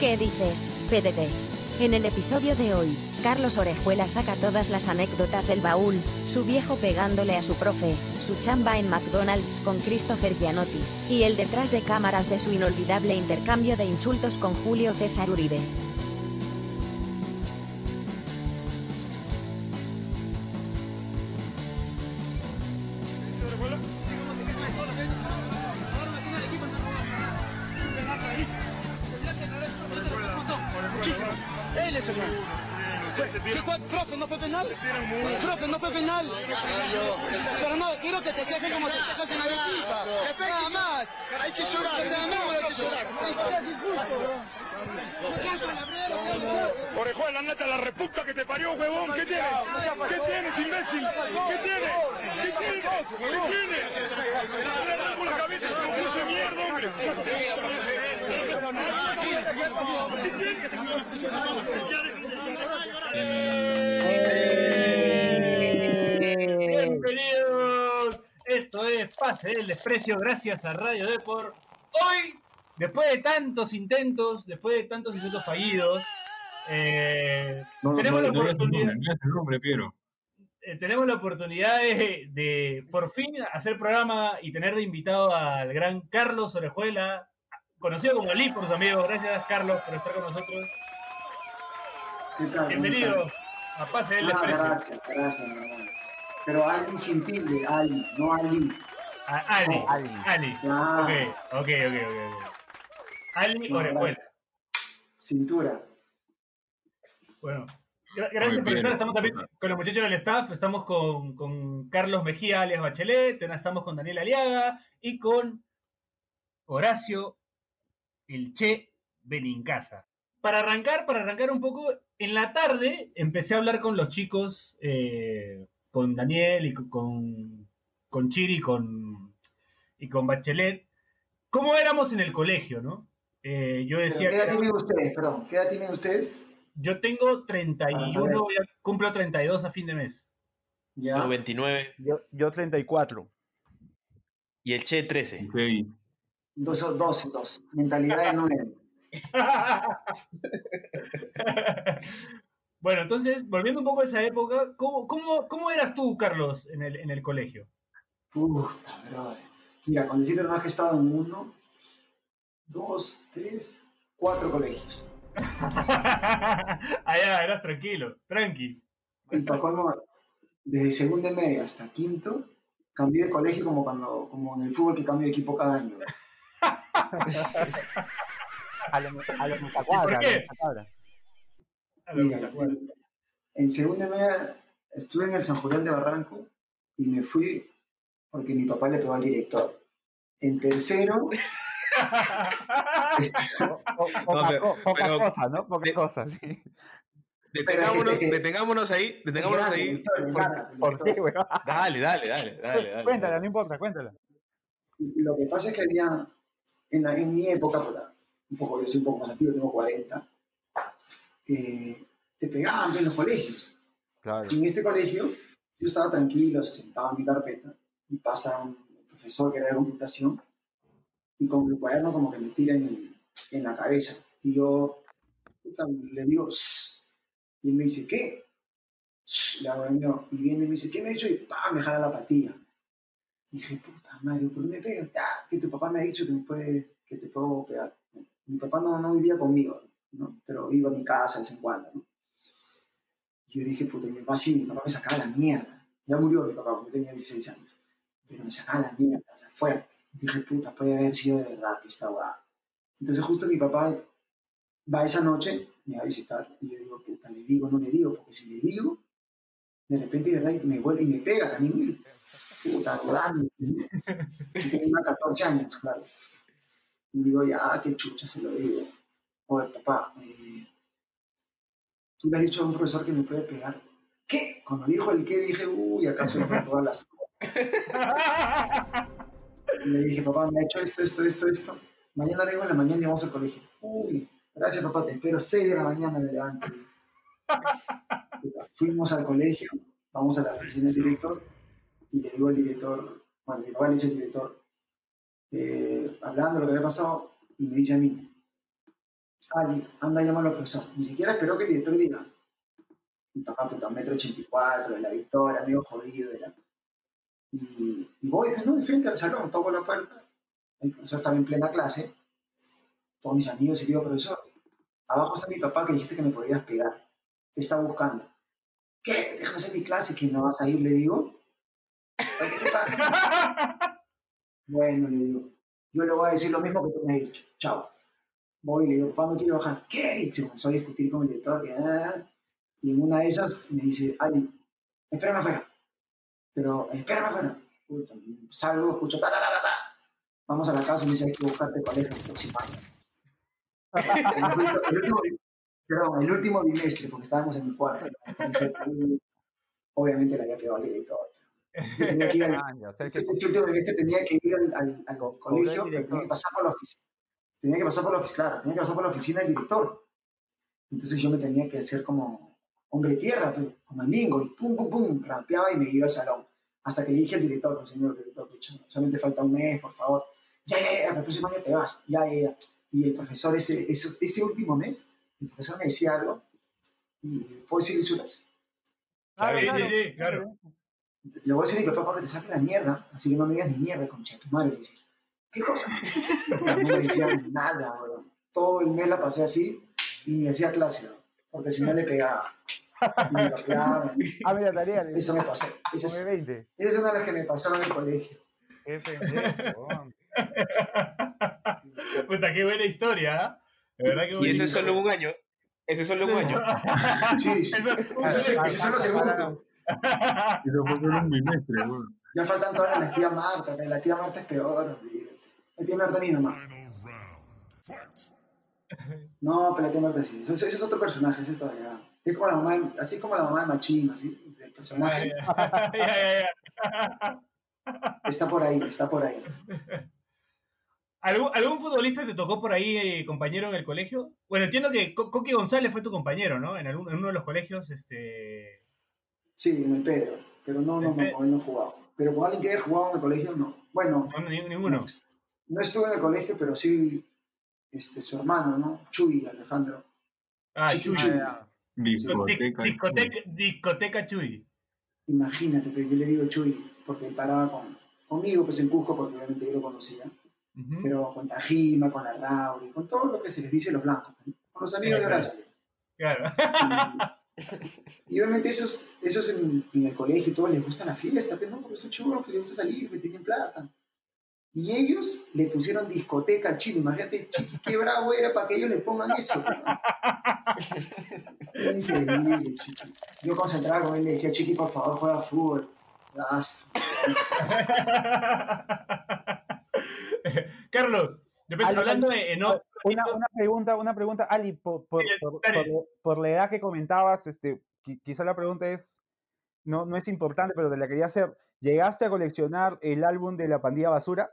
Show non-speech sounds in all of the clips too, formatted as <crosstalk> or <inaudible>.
¿Qué dices, PDD? En el episodio de hoy, Carlos Orejuela saca todas las anécdotas del baúl, su viejo pegándole a su profe, su chamba en McDonald's con Christopher Gianotti, y el detrás de cámaras de su inolvidable intercambio de insultos con Julio César Uribe. Gracias a Radio Deport. Hoy, después de tantos intentos, después de tantos intentos fallidos, eh, tenemos, la oportunidad, el nombre, Piero. eh, tenemos la oportunidad de, de, por fin hacer programa y tener de invitado al gran Carlos Orejuela, conocido como Lee por sus amigos. Gracias, Carlos, por estar con nosotros. ¿Qué tal? Bienvenido ¿Cómo a Pase del? Ah, Desprecio. gracias, gracias, mi hermano. Pero Ali sin tilde, Ali, no Ali. A Ali, No, Ali. Ali. Ok, Ah. ok, ok, ok. ok. Ali No, Orejuela. Cintura. Bueno, gra- gracias Muy por bien. estar. Estamos también con los muchachos del staff. Estamos con, con Carlos Mejía, alias Bachelet. Estamos con Daniel Aliaga y con Horacio, el Che Benincasa. Para arrancar, para arrancar un poco, en la tarde empecé a hablar con los chicos, eh, con Daniel y con- con, Chiri y con, y con Bachelet. ¿Cómo éramos en el colegio, no? Eh, yo decía ¿Qué edad tienen ustedes? Perdón, ¿qué edad tienen ustedes? yo tengo 31, Para saber. voy a- cumplo 32 a fin de mes. Ya. Yo 29 Yo, yo 34. y el Che 13. Ok. 12, 12, 12. Mentalidad de 9. <laughs> bueno, entonces, volviendo un poco a esa época, ¿cómo, cómo, cómo eras tú, Carlos, en el, en el colegio? Puta, brother. Mira, con decirte nomás que he estado en uno, dos, tres, cuatro colegios. <laughs> Allá, eras tranquilo, tranqui. Y para colmo, desde segundo y medio hasta quinto, cambié de colegio como cuando, como en el fútbol que cambio de equipo cada año. <laughs> A lo, a lo a qué? lo. A lo Mira, en, en segunda y media estuve en el San Julián de Barranco y me fui porque mi papá le pegó al director. En tercero, <laughs> po- poca, ¿no? Poca cosa, sí. Detengámonos, detengámonos ahí, detengámonos ahí. Dale, dale, dale, dale. Cuéntala, no importa, cuéntala. Lo que pasa es que había, en, la- en mi época, un poco, yo soy un poco más antiguo, tengo 40, eh, te pegaban en los colegios. Claro. Y en este colegio, yo estaba tranquilo, sentado en mi carpeta, y pasa un profesor que era de computación, y con el cuaderno como que me tira en, el- en la cabeza. Y yo le digo, y él me dice, ¿qué? Le hago y viene y me dice, ¿qué me ha hecho? Y ¡pam! me jala la patilla. Y dije, puta madre, ¿por qué me pegas? "Ah, que tu papá me ha dicho que, me puede, que te puedo pegar. Mi papá no, no vivía conmigo, ¿no? pero iba a mi casa de vez en cuando. ¿no? Yo dije, puta, mi papá sí, mi papá me sacaba la mierda. Ya murió mi papá porque tenía 16 años. Pero me sacaba la mierda, o sea, fuerte. Dije, puta, puede haber sido de verdad esta guada. Entonces justo mi papá va esa noche, me va a visitar, y yo digo, puta, le digo, no le digo, porque si le digo, de repente, verdad, me vuelve y me pega también él. Puta, rodando. Y tenía 14 años, claro. Y digo, ya, qué chucha se lo digo. Oye, papá, eh, tú le has dicho a un profesor que me puede pegar. ¿Qué? Cuando dijo el qué, dije, uy, acaso entre todas las. Le dije, papá, me ha hecho esto, esto, esto, esto. Mañana vengo en la mañana y vamos al colegio. Uy, gracias, papá, te espero 6 de la mañana, me levanto. <laughs> Fuimos al colegio, vamos a la oficina del director y le digo al director, bueno, mi papá le dice al director, eh, hablando de lo que había pasado, y me dice a mí, Ali, anda, llámalo al profesor. Ni siquiera esperó que el director diga. Mi papá, puta, metro ochenta y cuatro, de la Victoria, amigo jodido, era. Y, y voy, pues, ¿no? De frente al salón, toco la puerta. El profesor estaba en plena clase. Todos mis amigos y digo, profesor, abajo está mi papá que dijiste que me podías pegar. Te está buscando. ¿Qué? Déjame hacer mi clase, que no vas a ir, le digo. Oye, ¿Qué te pasa? <laughs> bueno, le digo, yo le voy a decir lo mismo que tú me has dicho. Chao. Voy y le digo, papá, no quiero bajar. ¿Qué? Y se comenzó a discutir con el director. Que, ah, y en una de esas me dice, Ali, espérame afuera. Pero, espérame. Puta, salgo, escucho, ta, ta, ta, ta. Vamos a la casa y me dice, hay que buscarte colegio el próximo año. El último- perdón, el último bimestre, porque estábamos en mi cuarto. Obviamente le había pegado al director. Yo tenía que ir al, ese ese último bimestre tenía que ir al, al- al Co- colegio, pero tenía que pasar por la oficina. Tenía que pasar por la oficina, claro, tenía que pasar por la oficina del director. Entonces yo me tenía que hacer como hombre tierra, pero como el lingo, y pum, pum, pum, rapeaba y me iba al salón. Hasta que le dije al director, pues, señor director, pucha, solamente falta un mes, por favor. Ya, ya, ya, el próximo año te vas. Ya, ya, ya. Y el profesor, ese, ese, ese último mes, el profesor me decía algo, y puedo decir lisuras. Claro, Sí, sí, claro. sí, claro. Le voy a decir a mi papá para que te saque la mierda, así que no me digas ni mierda, concha tu madre. Le decía, ¿qué cosa? <laughs> No me decían nada, bro. Todo el mes la pasé así y ni hacía clase, bro, porque si no le pegaba. Y me golpeaban. Ah, mira, tarea. le- Eso me pasó. Esa come es, 20. esa es una de las que me pasaron en el colegio. Qué pendejo. <laughs> Puta, qué buena historia. De verdad que Y eso es solo un año. Eso es solo un año. <laughs> Sí, sí. Eso- Ese es, el- ese es lo segundo. <laughs> Eso fue solo un bimestre, weón. Ya faltan todas las tía Marta, la tía Marta es peor, olvídate. La tía Marta mi mamá. No, pero sí. Ese, ese es otro personaje, ese es como la mamá, así como la mamá de Machín, así, del personaje. <laughs> Está por ahí, está por ahí. ¿Algún, algún futbolista te tocó por ahí, eh, compañero, en el colegio? Bueno, entiendo que Co- Coqui González fue tu compañero, ¿no? En, algún- en uno de los colegios, este... Sí, en el Pedro. Pero no, no, no, no he jugado. Pero con alguien que haya jugado en el colegio, no. Bueno, no, ni- ninguno. no, no estuve en el colegio, pero sí este, su hermano, ¿no? Chuy Alejandro. Ah, Chuy. Chuy. Discoteca. Dis- discoteca, discoteca Chuy. Imagínate, pero yo le digo Chuy, porque él paraba con, conmigo, pues en Cusco, porque obviamente yo lo conocía. Pero con Tajima, con la Rauri, con todo lo que se les dice a los blancos. ¿no? Con los amigos de Horacio. Claro. Y, y obviamente esos, esos en, en el colegio, todos les gusta la fiesta, pero no, porque son chulos que les gusta salir, que tienen plata. Y ellos le pusieron discoteca al chino. Imagínate, chiqui, qué bravo era para que ellos le pongan eso. <laughs> Increíble, chiqui. Yo concentraba con él, le decía, chiqui, por favor, juega fútbol. <laughs> Carlos, yo pensé, Ali, hablando de en off, Una, una pregunta, una pregunta, Ali, por, por, por- por- por la edad que comentabas, este, qui- quizá la pregunta es, no, no es importante, pero te la quería hacer. ¿Llegaste a coleccionar el álbum de la pandilla basura?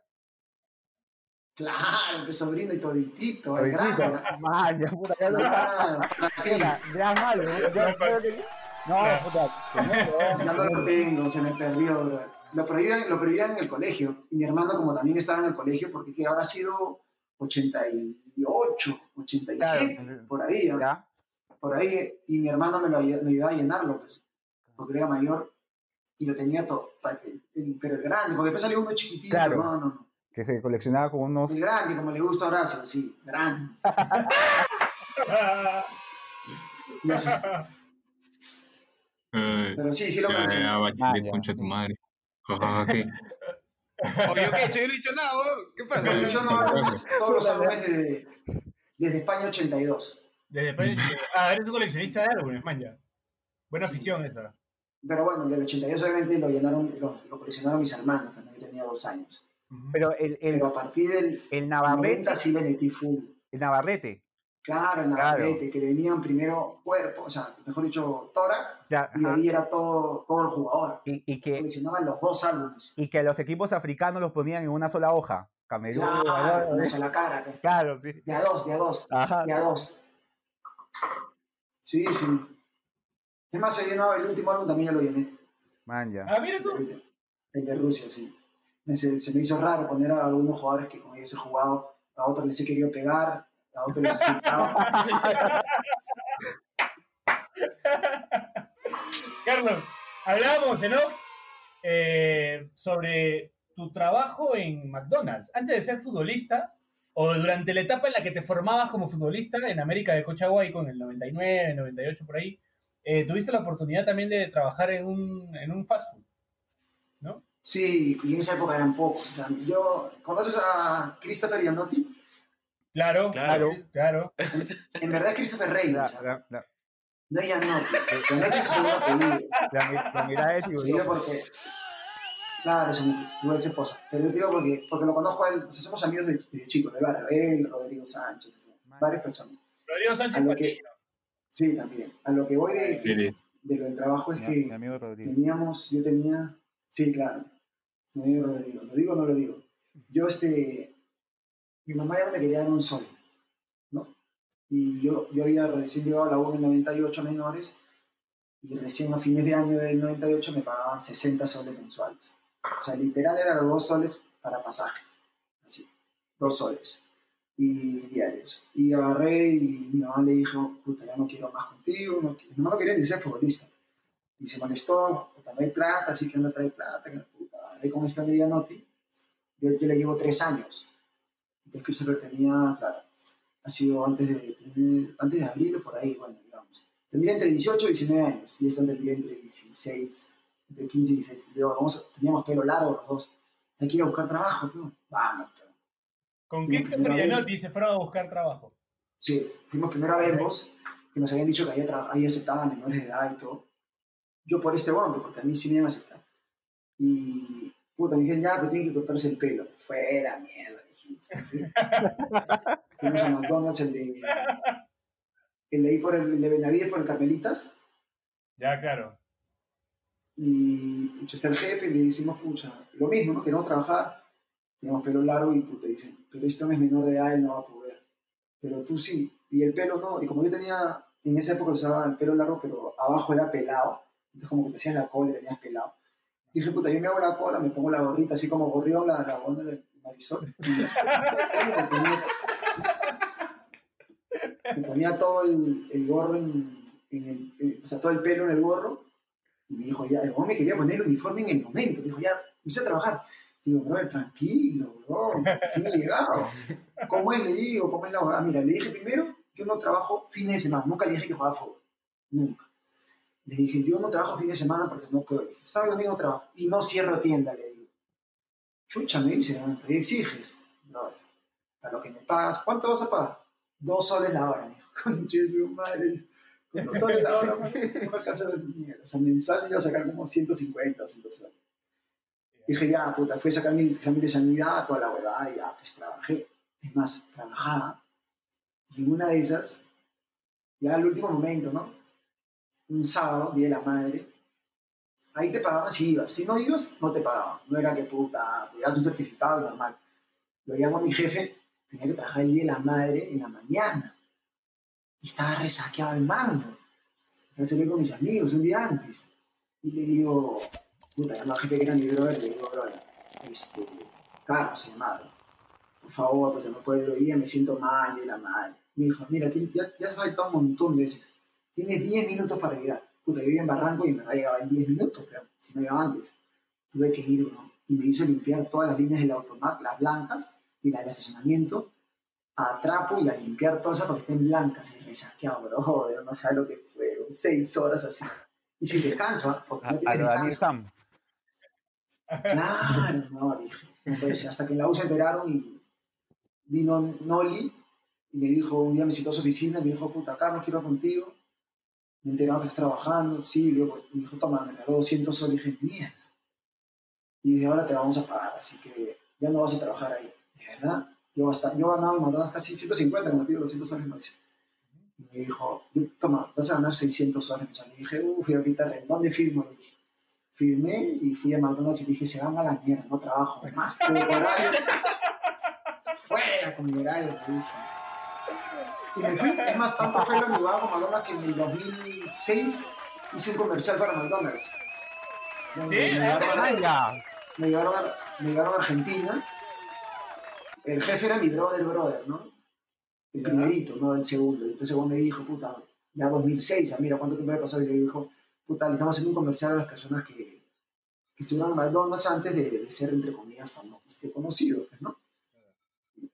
Claro, que sobrino y toditito, es grande. Man, ya, puta, ya lo- Claro, puta, gran álbum, ¿eh? Ya creo que- No, Claro. puta, tremendo, Ya no lo tengo, se me perdió, bro. Lo prohibían, lo prohibían en el colegio. Y mi hermano, como también estaba en el colegio, porque que habrá sido 88, 87, Claro. por ahí, ¿ah? ¿Ya? por ahí. Y mi hermano me, lo, me ayudaba a llenarlo, pues, porque era mayor y lo tenía todo. Pero el grande, porque después salió uno chiquitito, Claro. no, no, no. Que se coleccionaba con unos... El grande, como le gusta a Horacio, sí, grande. <laughs> Y así. Pero sí, sí lo ya, conocí. ya, ya. concha tu madre. ¿qué? Oye, ¿qué? Yo no he dicho nada, weón. ¿Qué pasa? Colecciono álbumes, todos los álbumes de- desde España 82. desde España, ah, eres un coleccionista de álbumes, man, ya. Buena Sí. afición esa. Pero bueno, el del 82 obviamente lo llenaron, lo, lo coleccionaron mis hermanos cuando yo tenía dos años. Pero el, el, Pero a partir del el Navarrete, 90 sí le metí full. el Navarrete, Claro, el Claro. Navarrete, que le venían primero cuerpo, o sea, mejor dicho, tórax, ya, y de ajá, ahí era todo, todo el jugador. y, y que, Coleccionaban los dos álbumes. y que los equipos africanos los ponían en una sola hoja. Camerún, Claro, con eso a la cara. pues. Claro, sí. De a dos, de a dos, Ajá. de a dos. Sí, sí. Es más, he llenado el último álbum, también ya lo llené. Man, ya. Ah, mira tú. El de Rusia, sí. Me- Se, me hizo raro poner a algunos jugadores que con ellos he jugado, a otros les he querido pegar, La otra le dice, "Ah, Carlos, hablábamos en off eh, sobre tu trabajo en McDonald's. Antes de ser futbolista, o durante la etapa en la que te formabas como futbolista en América de Cochaguay con el 99, 98 por ahí, eh, tuviste la oportunidad también de trabajar en un, en un fast food. Sí, y en esa época eran pocos. O sea, yo, ¿Conoces a Christopher Giannotti? Claro, Claro. claro. En verdad es Christopher Reyes. La, la- la- No es Giannotti. Giannotti es su segundo apellido. la mi- la mirada de Te digo porque. Claro, su, su ex esposa. Pero yo te digo porque, porque lo conozco a él. O sea, somos amigos de- chicos del barrio. Él, Rodrigo Sánchez, así, varias personas. Rodrigo Sánchez A lo que-. Sí, también. A lo que voy de, lo del trabajo es Mi, que mi amigo Rodrigo. teníamos, yo tenía, sí, claro, mi amigo Rodrigo, ¿lo digo o no lo digo? Yo, este, mi mamá ya me quería dar un sol, ¿no? Y yo, yo había recién llegado a la U en el 98 menores y recién a fines de año del 98 me pagaban 60 soles mensuales. O sea, literal eran los dos soles para pasaje, así, dos soles y diarios. Y agarré y mi mamá le dijo, puta, ya no quiero más contigo. Mi mamá no quería ni ser futbolista. Y se molestó, puta, no hay plata, así que no trae plata. Con esta de Gianotti. Yo, yo le llevo tres años. Entonces Christopher tenía, claro, ha sido antes de, antes de abril o por ahí, bueno, digamos. Tendría entre 18 y 19 años. Y esto tendría entre 16, entre 15 y 16. Y yo, vamos teníamos pelo largo los dos. Hay que ir a buscar trabajo, ¿no? Vamos, pero Con vez. Gianotti se fueron a buscar trabajo. Sí, fuimos primero a Bembos, que nos habían dicho que ahí, ahí aceptaban menores de edad y todo. Yo por este bombe, porque a mí sí me iban a aceptar. Y, puta, dije, ya, pero tienen que cortarse el pelo. Fuera, mierda, dijimos. <laughs> Fuimos a McDonald's, el de, el de ahí por el, el de Benavides, por el Carmelitas. Ya, claro. Y, pucha, está el jefe y le decimos, pucha, lo mismo, ¿no? Queremos trabajar, tenemos pelo largo y, puta, dicen, pero este no es menor de edad, él no va a poder. Pero tú sí. Y el pelo no. Y como yo tenía, en esa época usaba el pelo largo, pero abajo era pelado. Entonces como que te hacías la cola y tenías pelado. Dije, puta, yo me hago la cola, me pongo la gorrita así como gorrión, la, gorra de Marisol. <laughs> Me ponía, me todo el, gorro en, el, en- o sea, todo el pelo en el gorro. Y me dijo, ya, el hombre me quería poner el uniforme en el momento. Me dijo, ya, empecé a trabajar. Digo, bro, tranquilo, bro, sí he llegado. ¿Cómo es? Le digo, ¿cómo es la huevada? Mira, le dije primero, yo no trabajo fines de semana. Nunca le dije que jugaba fútbol. Nunca. Le dije, yo no trabajo fines de semana porque no puedo. Le dije, sábado y domingo trabajo. Y no cierro tienda, le digo. Chucha, me dice, ¿no? ¿qué exiges? Brother, para lo que me pagas, ¿cuánto vas a pagar? Dos soles la hora, me dijo. <laughs> Conche su madre. Con dos soles la hora, no me alcanza de mierda. O sea, mensual iba a sacar como 150 o 160. Dije, ya, puta, fui a sacar mi examen de sanidad, toda la huevada, y ya, pues trabajé. Es más, trabajaba. Y en una de esas, ya al último momento, ¿no? Un sábado, Día de la Madre, ahí te pagaban si ibas. Si no ibas, no te pagaban. No era que puta, te das un certificado normal. Lo llamo a mi jefe, tenía que trabajar el Día de la Madre en la mañana. Y estaba resaqueado el mango. Ya salí con mis amigos un día antes. Y le digo, puta, llamo al jefe que era mi brother, le digo, brother, este, Carlos se llamaba. Por favor, porque no puedo ir hoy día, me siento mal de la madre. Me dijo, mira, ya, ya has faltado un montón de veces. Tienes 10 minutos para llegar. Puta, yo vivía en Barranco y en verdad llegaba en 10 minutos, pero si no llegaba antes. Tuve que ir, bro. Y me hizo limpiar todas las líneas del automac, las blancas y las del estacionamiento, a trapo y a limpiar todas esas porque estén blancas y resaqueado, bro. Joder, no sabes lo que fue. Seis horas así. Y sin descanso, ¿ah? porque no tienes descanso. Claro, no, dije. No ser. Hasta que en la U se enteraron y vino Noli y me dijo, un día me citó a su oficina y me dijo, puta, Carlos, quiero ir contigo. Me enteraba que estás trabajando. Sí, le pues, me dijo, toma, me regaló 200 soles. Dije, mierda. Y dije, ahora te vamos a pagar, así que ya no vas a trabajar ahí. ¿De verdad? Yo, hasta, yo ganaba en McDonald's casi 150, como digo, 200 soles más. Y me dijo, toma, vas a ganar 600 soles. mensuales". Le dije, uff, ahorita, ¿dónde firmo? Le dije firmé y fui a McDonald's y dije, se van a la mierda, no trabajo más. Pero por horario, <laughs> fuera con mi horario, le dije. Y me fui, es más, tanto fue lo que con McDonald's que en el 2006 hice un comercial para McDonald's. Donde ¿Sí? Me, llevaron a, ¡Ah, ya! me, llevaron a, me llevaron a Argentina. El jefe era mi brother, brother, ¿no? el primerito, no el segundo. Entonces vos me dijo, puta, ya 2006, ah, mira cuánto tiempo había pasado, y le dijo, puta, le estamos haciendo un comercial a las personas que, que estuvieron en McDonald's antes de, de ser, entre comillas, famosos, este, conocidos, pues, ¿no?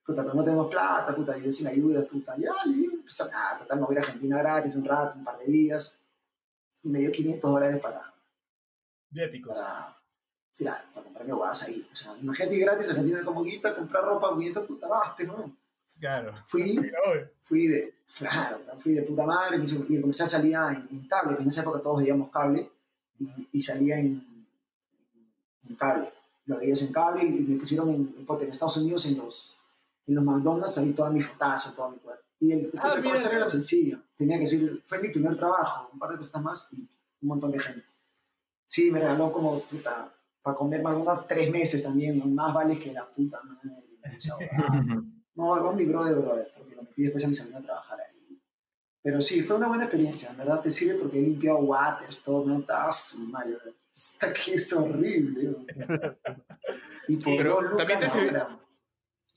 Puta, pero no tenemos plata, puta, yo sin ayuda, puta, ya, le digo, pasa nada, total, me voy a ir a Argentina gratis un rato, un par de días, y me dio 500 dólares para, Viáticos. para, sí, la- para comprarme guas ahí. O sea, imagínate gratis a Argentina como guita, comprar ropa, 500 puta, vas, pero no. Claro. Fui, <laughs> fui de, claro, fui de puta madre, mi, mi comercial salía en, en cable, que en esa época todos veíamos cable, y, y salía en, en cable. Lo veías en cable y me pusieron en, en, en Estados Unidos en los, en los McDonald's, ahí toda mi fotazo, todo mi cuerpo. Y el, Ah, comercial era sencillo, tenía que ser, fue mi primer trabajo, un par de cosas más y un montón de gente. Sí, me regaló como, puta, para comer McDonald's tres meses también, más vale que la puta madre. <laughs> No, no mi brother, brother, porque lo metí después a mi sobrino a trabajar ahí. Pero sí, fue una buena experiencia, en verdad te sirve porque he limpiado waters, todo, no estaba su madre. Está que es horrible, bro. <laughs> Y por Pero dos lucas también te hora.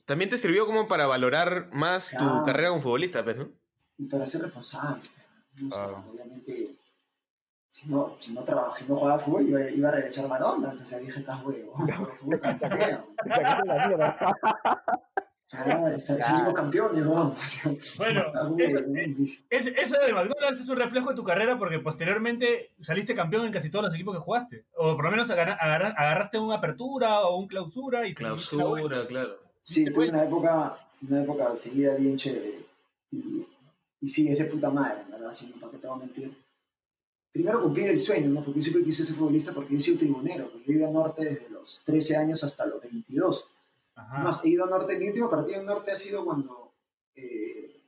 También te sirvió como para valorar más tu Claro. carrera como futbolista, pues, ¿no? Y para ser responsable. ¿no? Sea, Claro. Obviamente, si no, si no trabajé, no jugaba fútbol, iba, iba a regresar a McDonald's. O sea, dije, estás huevo, <laughs> fútbol. Claro, salimos campeones, <laughs> <laughs> ¿no? Bueno, estás huevo, eso-. Es- eso de McDonald's es un reflejo de tu carrera porque posteriormente saliste campeón en casi todos los equipos que jugaste. O por lo menos agarra- agarra- agarraste una apertura o un clausura y. Clausura, claro. Sí, tuve cuento. una época, una época seguida bien chévere. Y, y sí, es de puta madre, ¿verdad? Si no, ¿para qué te voy a mentir? Primero cumplir el sueño, ¿no? Porque yo siempre quise ser futbolista porque yo he sido tribunero. Porque yo he ido a Norte desde los 13 años hasta los 22. Ajá. Además, he ido a Norte, mi último partido en Norte ha sido cuando eh,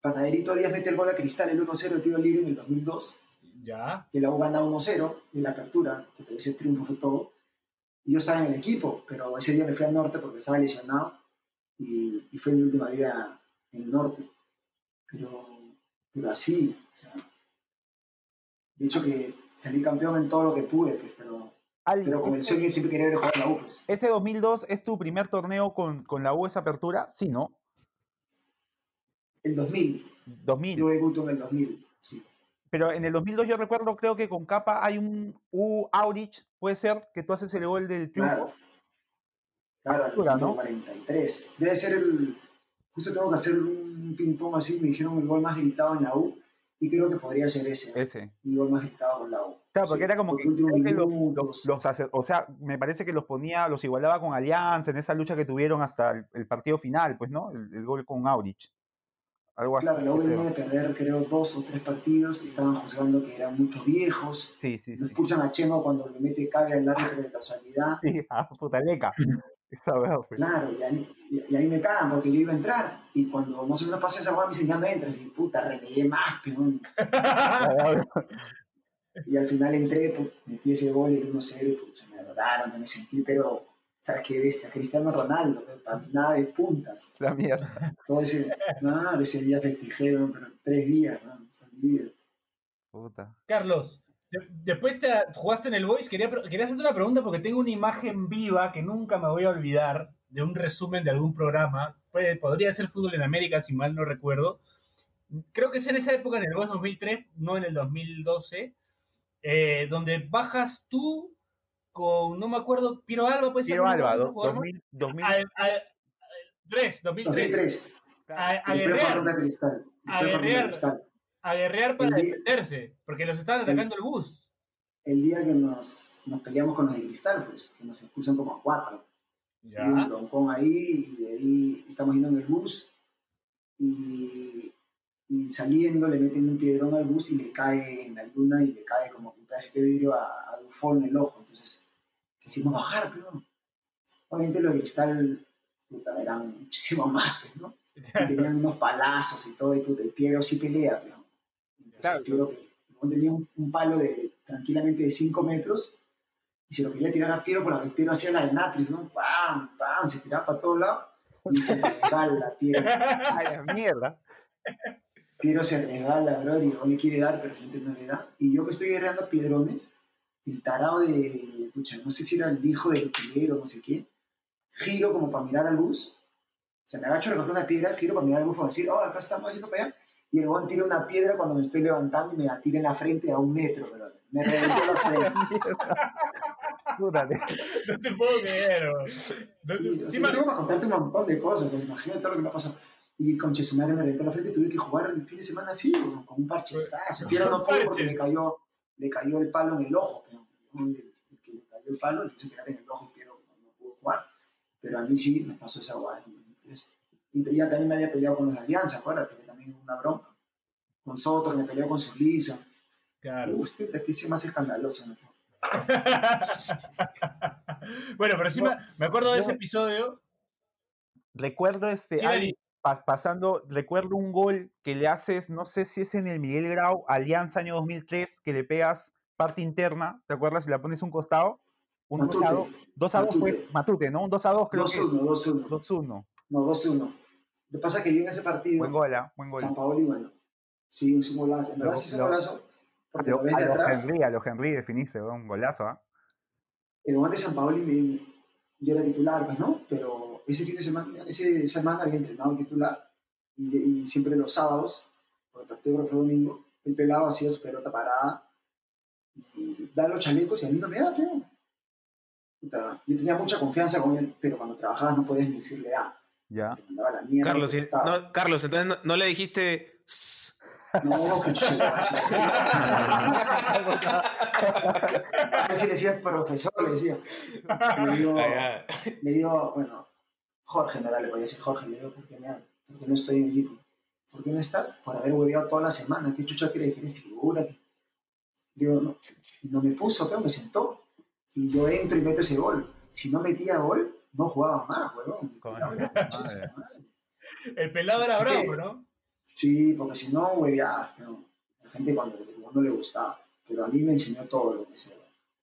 Panaderito Díaz mete el gol a Cristal, el 1-0 de tiro libre en el 2002, Ya. que la U gana 1-0 en la apertura, que ese triunfo fue todo. Y yo estaba en el equipo, pero ese día me fui al Norte porque estaba lesionado y, y fue mi última vida en el Norte. Pero, pero así, o sea, de hecho que salí campeón en todo lo que pude, pues, pero, Ali, pero con el sueño siempre querer ver jugar en la U, pues. ¿Ese 2002 es tu primer torneo con, con la US Apertura? Sí, ¿no? El 2000, 2000. yo debuto en el 2000, sí. Pero en el 2002 yo recuerdo, creo que con Capa hay un U Aurich, puede ser, que tú haces el gol del triunfo. Claro. Claro, ¿no? 43. Debe ser el. Justo tengo que hacer un ping-pong así. Me dijeron el gol más gritado en la U. Y creo que podría ser ese. Ese. Mi gol más gritado con la U. Claro, porque era como que, los, o sea, me parece que los ponía, los igualaba con Alianza en esa lucha que tuvieron hasta el, el partido final, pues, ¿no? El, el gol con Aurich. Algo así. Claro, la U creo. venía de perder, creo, dos o tres partidos. Y estaban juzgando que eran muchos viejos. Sí, sí, Lo sí. expulsan a Chemo cuando le mete cabe al árbitro de casualidad. Sí, puta leca. Esa verdad, pues. Claro, y ahí, y- y ahí me cagan porque yo iba a entrar. Y cuando más o menos pasa esa guay, me dicen, ya no entras. Y puta, renegué más, peón. <laughs> Y al final entré, pues, metí ese gol, el 1-0, y pues, me adoraron, me sentí, pero, ¿sabes qué bestia? Cristiano Ronaldo, para mí nada de puntas. La mierda. Todo ese, no, ese día festejé, ¿no? pero tres días, ¿no? Puta. Carlos, de- después te jugaste en el Boys. Quería, hacerte una pregunta porque tengo una imagen viva que nunca me voy a olvidar de un resumen de algún programa. Puede- podría ser Fútbol en América, si mal no recuerdo. Creo que es en esa época, en el Boys 2003, no en el 2012, eh, donde bajas tú con, no me acuerdo, Piero Alba, puede ser. Piero no me Alba, acuerdo do- otro jugador más. 2000, 2000, Al- al- 3, 2003. 2003. A, guerrear, a guerrear para día- defenderse, porque los estaban atacando el bus. El día que nos, nos peleamos con los de Cristal, pues, que nos expulsan como a cuatro. Y un Ya. broncón ahí, y de ahí estamos yendo en el bus, y, y saliendo le meten un piedrón al bus y le cae en la luna y le cae como un pedacito de vidrio a, a Dufo en el ojo. Entonces, quisimos bajar, pero obviamente los de Cristal puta, eran muchísimo <laughs> más, ¿no? Y tenían unos palazos y todo, y puta, el Piero sí pelea, pero entonces Claro. Piero que el tenía un, un palo de tranquilamente de 5 metros y se lo quería tirar a Piero, pero el Piero hacía la de Matrix, ¿no? ¡Pam! ¡Pam! Se tiraba para todos lados y se resbala Piero. <laughs> Ay, mierda. Piero se resbala, bro, y no le quiere dar, pero frente no le da. Y yo que estoy guerreando piedrones, el tarado de, pucha, no sé si era el hijo del Piero, no sé qué, giro como para mirar al bus sea, me agacho a recoger una piedra, giro para mirar el bus para decir, oh, acá estamos yendo para allá. Y el huevón tira una piedra cuando me estoy levantando y me la tira en la frente a un metro, brother. Me reventó la <laughs> frente. No te puedo creer. bro. No te- Sí, o sí, tengo que contarte un montón de cosas, o imagínate todo lo que me ha pasado. Y con Chesumare me reventó la frente y tuve que jugar el fin de semana así, con un parchezazo. Piero no pudo porque le cayó, le cayó el palo en el ojo. pero El, que le cayó el palo le hizo tirar en el ojo y Piero no, no pudo jugar. Pero a mí sí me pasó esa guay en 2013. Y ya también me había peleado con los de Alianza, acuérdate, que también una bronca. Con Soto, me peleó con Surlisa. Claro. Uf, de aquí sí más escandaloso. ¿no? <laughs> bueno, pero sí me, me acuerdo de ese episodio. Recuerdo este, pa- pasando, recuerdo un gol que le haces, no sé si es en el Miguel Grau, Alianza año 2003, que le pegas parte interna, ¿te acuerdas? Y la pones un costado. Un 2 a Matute. 2, 2 a 2 pues, Matute. Matute, ¿no? Un 2 a 2 creo que 2-1, 2-1. 2-1. No, 2-1. Lo que pasa es que yo en ese partido, Buen gol, ¿ah? Buen gol. San Paoli, bueno, sí, es un golazo. En verdad Lo- sí es un lo- golazo. Porque Lo- lo ves a de atrás. Henry, a los Henry definiste, un golazo, ¿ah? El guante de San Paoli, me, yo era titular, pues, ¿no? Pero ese fin de semana, ese semana había entrenado titular. Y, y siempre los sábados, porque el partido fue domingo, el pelado hacía su pelota parada y da los chalecos y a mí no me da, creo. Puta, Yo tenía mucha confianza con él, pero cuando trabajabas no podías ni decirle A. Ya. Te mandaba la mierda. Carlos, no, Carlos, entonces no, no le dijiste. No, que chulo. <laughs> Así le decía, profesor, le decía. Ah, ya. le digo, bueno, Jorge, me da, le podía decir Jorge, le digo, ¿por qué, me, ¿por qué no estoy en el equipo? ¿Por qué no estás? Por haber hueveado toda la semana. ¿Qué chucha quiere que eres figura? ¿Qué? Digo, no, no me puso, pero me sentó. Y yo entro y meto ese gol. Si no metía gol, no jugaba más, huevón. El pelado era que- bravo, ¿no? Sí, porque si no, hueveabas, pero la gente cuando, cuando le gustaba. Pero a mí me enseñó todo lo que sé.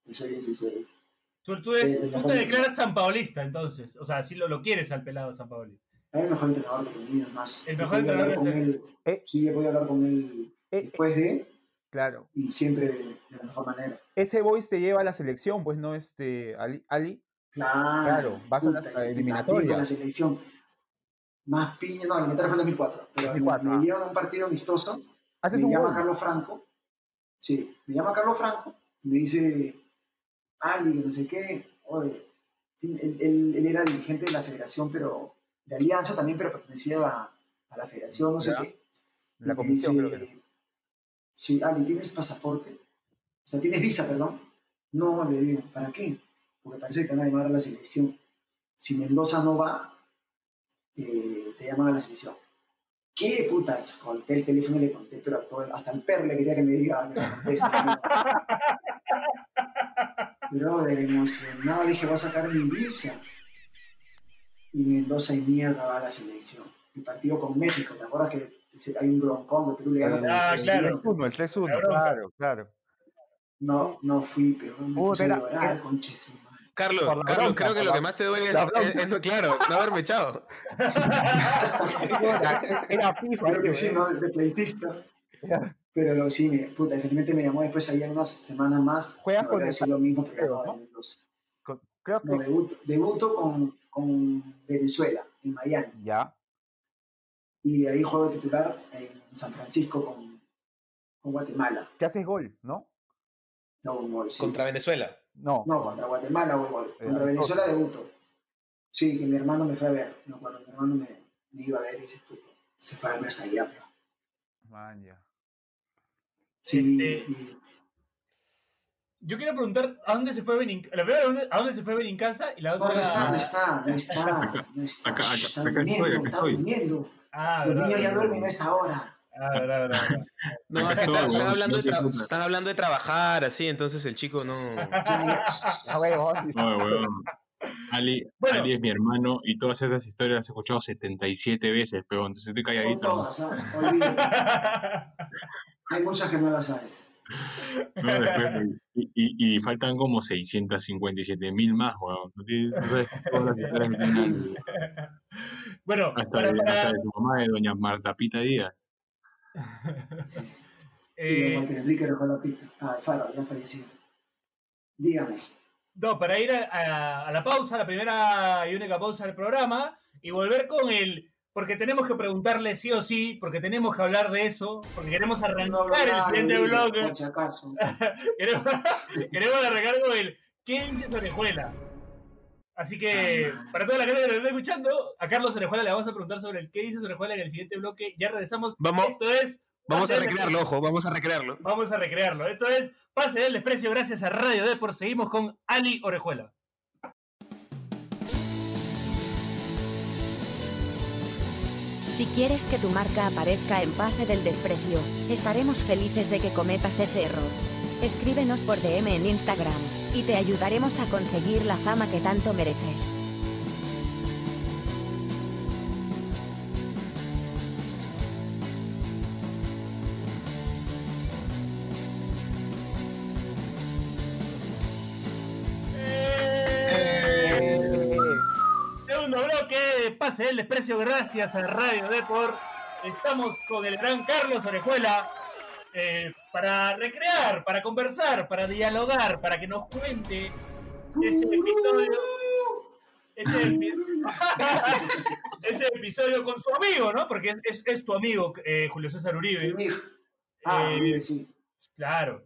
Yo soy bien sincero. Tú, tú, eres- Eh, tú mejor te declaras sanpaolista, entonces. O sea, sí lo, lo quieres al pelado San Paoli. Es el mejor entrenador que es más. El mejor entrenador con que él. Eh. Sí, he podido hablar con él Eh, después de Claro. y siempre de la mejor manera. Ese voice te lleva a la selección, pues no este Ali. Ali. Claro, Claro, vas a la eliminatoria. con la selección. Más piña, no, la eliminatoria fue en 2004. Pero 2004, me, ah. me llevan a un partido amistoso. Me llama gol. Carlos Franco. Sí, me llama Carlos Franco y me dice, Ali, que no sé qué. Oye, él, él- él era dirigente de la federación, pero de Alianza también, pero pertenecía a, a la federación, no sé qué. Y La comisión, dice, creo que. Sí, Ali, ¿tienes pasaporte? O sea, ¿tienes visa, perdón? No, le digo, ¿para qué? Porque parece que te van a llamar a la selección. Si Mendoza no va, eh, te llaman a la selección. ¿Qué puta? Conté el teléfono y le conté, pero a todo hasta el perro le quería que me diga que me conteste. Brother, emocionado, dije, voy a sacar mi visa. Y Mendoza y mierda va a la selección. El partido con México, ¿te acuerdas que hay un broncón de Perú le gana Ah, claro. 3-1, el 3-1, La bronca. claro, claro. No, no fui, pero me puse a llorar, era- conche su madre. Carlos, Carlos, bronca, creo que lo la- que más te duele es, es- lo claro, no haberme echado. <laughs> Era, FIFA, Claro que sí, ¿eh? ¿no? De pleitista. Pero lo, sí, me, puta, efectivamente me llamó después ahí en unas semanas más. Juegas no con decir lo mismo porque creo, ¿no? verlos. Con- Creo No, que. debuto, debuto con, con Venezuela, en Miami. Ya. Y de ahí juego titular en San Francisco con, con Guatemala. ¿Qué haces gol, no? No, un gol, sí. Contra Venezuela. No. No, contra Guatemala el gol. Eh, Contra. Venezuela debuto. Sí, que mi hermano me fue a ver. Me acuerdo, mi hermano me, me iba a ver y dice, puta, se fue a verme hasta allá. pero- Man, ya. Sí, Este, Yo quiero preguntar a dónde se fue Benin. La primera, ¿a dónde- ¿a dónde se fue Benincasa? Y la otra. no está, no está, no está, no está. acá- acá- está acá estoy, durmiendo, acá está estoy. durmiendo. Ah, Los verdad, niños ya duermen a esta hora. Ah, verdad, verdad. <laughs> No, Acá es que estoy, están, hablando de están hablando de trabajar, así, entonces el chico no. <laughs> Ah, <laughs> huevo. No, weón. Ali, Bueno. Ali es mi hermano y todas estas historias las he escuchado 77 veces, pero entonces estoy calladito. todas, ¿ah? olvídate. Hay muchas que no las sabes. No, después y, y, y faltan como 657 mil más, weón. No sabes todas las historias bueno, Hasta, para, de, para- hasta de tu mamá, de doña Marta Pita Díaz. Y de eh, Walter Enrique Rojola Pita. Ah, Alfaro, ya fallecido. Dígame. No, para ir a, a- a la pausa, la primera y única pausa del programa, y volver con el. Porque tenemos que preguntarle sí o sí, porque tenemos que hablar de eso, porque queremos arrancar el siguiente bloque. Por si acaso. <laughs> queremos, queremos arrancar con el ¿Qué dice Orejuela? Así que, para toda la gente que nos está escuchando, a Carlos Orejuela le vamos a preguntar sobre el qué dice Orejuela en el siguiente bloque. Ya regresamos. Vamos- Esto es. Vamos a recrearlo, ojo, vamos a recrearlo. Vamos a recrearlo. Esto es Pase del Desprecio gracias a Radio Depor. Seguimos con Ali Orejuela. Si quieres que tu marca aparezca en Pase del Desprecio, estaremos felices de que cometas ese error. Escríbenos por DM en Instagram, y te ayudaremos a conseguir la fama que tanto mereces. De Pase del Desprecio gracias a Radio Depor. Estamos con el gran Carlos Orejuela eh, para recrear, para conversar, para dialogar, para que nos cuente ese episodio. Ese, epi- <laughs> ese episodio con su amigo, ¿no? Porque es, es tu amigo, eh, Julio César Uribe. Ah, Eh, sí. Claro.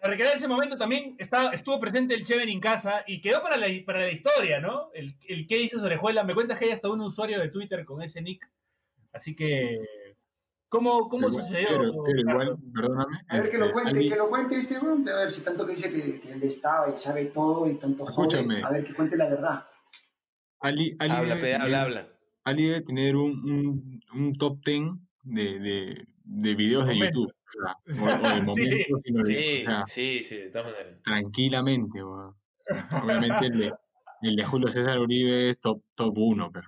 Para recrear ese momento también está, estuvo presente el Cheven en casa y quedó para la, para la historia, ¿no? El, el qué dice Orejuela. Me cuentas que hay hasta un usuario de Twitter con ese nick. Así que, ¿cómo, cómo Pero- sucedió? Pero, pero igual, perdóname. A ver que este, lo cuente, Ali- que lo cuente este weón. A ver si tanto que dice que, que él estaba y sabe todo y tanto. Escúchame. A ver que cuente la verdad. Ali, Ali Habla, debe pe, habla, tener- habla. Ali debe tener un, un, un top 10 de, de, de videos de. YouTube. O, sea, o- o de <laughs> Sí. momentos, Sí, o sea, sí, sí, de todas maneras. tranquilamente. weón. Obviamente el de, <laughs> el de Julio César Uribe es top, top 1, pero.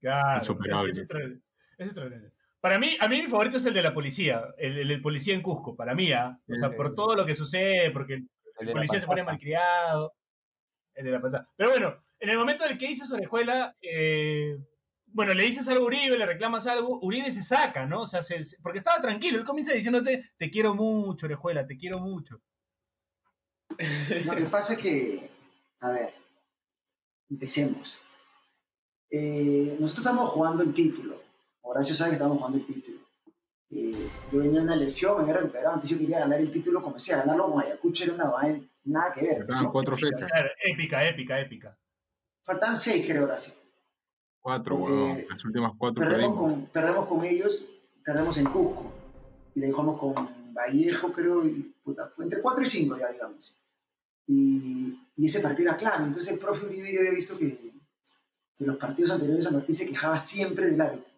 Claro, Insuperable. es- es Para mí, a mí mi favorito es el de la policía, el, el- el policía en Cusco, para mí, ¿ah? O sea, por todo lo que sucede, porque el policía se pone malcriado. El de la pantalla. Pero bueno, en el momento en el que dices Orejuela, eh, bueno, le dices algo a Uribe, le reclamas algo, Uribe se saca, ¿no? O sea, se- se- porque estaba tranquilo, él comienza diciéndote, te quiero mucho, Orejuela, te quiero mucho. Lo que pasa es que, a ver, empecemos. Eh, nosotros estamos jugando el título. Horacio sabe que estamos jugando el título. Eh, yo venía de una lesión, me había recuperado, entonces yo quería ganar el título como sea. Ganarlo con Ayacucho era una vaina, nada que ver. Faltaban ¿no? cuatro fechas. épica, épica, épica. Faltan seis, creo, Horacio. Cuatro, weón. Las últimas cuatro Perdemos con, perdemos con ellos, perdemos en Cusco. Y le dejamos con Vallejo, creo, y puta, entre 4 y 5 ya, digamos. Y, y ese partido era clave. Entonces el profe Uribe yo había visto que, que los partidos anteriores a Martín se quejaba siempre del árbitro.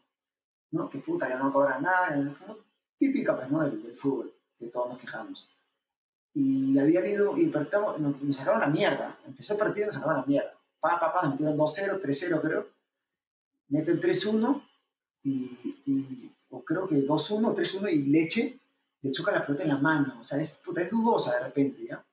¿no? Que puta, ya no cobra nada, como típica pues, ¿no? del, del fútbol, que todos nos quejamos. Y había habido, y partido, nos, nos sacaron la mierda. Empezó el partido y nos sacaron la mierda. Pa, pa, pa, nos metieron 2-0, 3-0 creo. Meto el 3-1 y, o creo que 2-1, 3-1 y Leche le choca la pelota en la mano. O sea, es, puta, es dudosa de repente, ¿ya?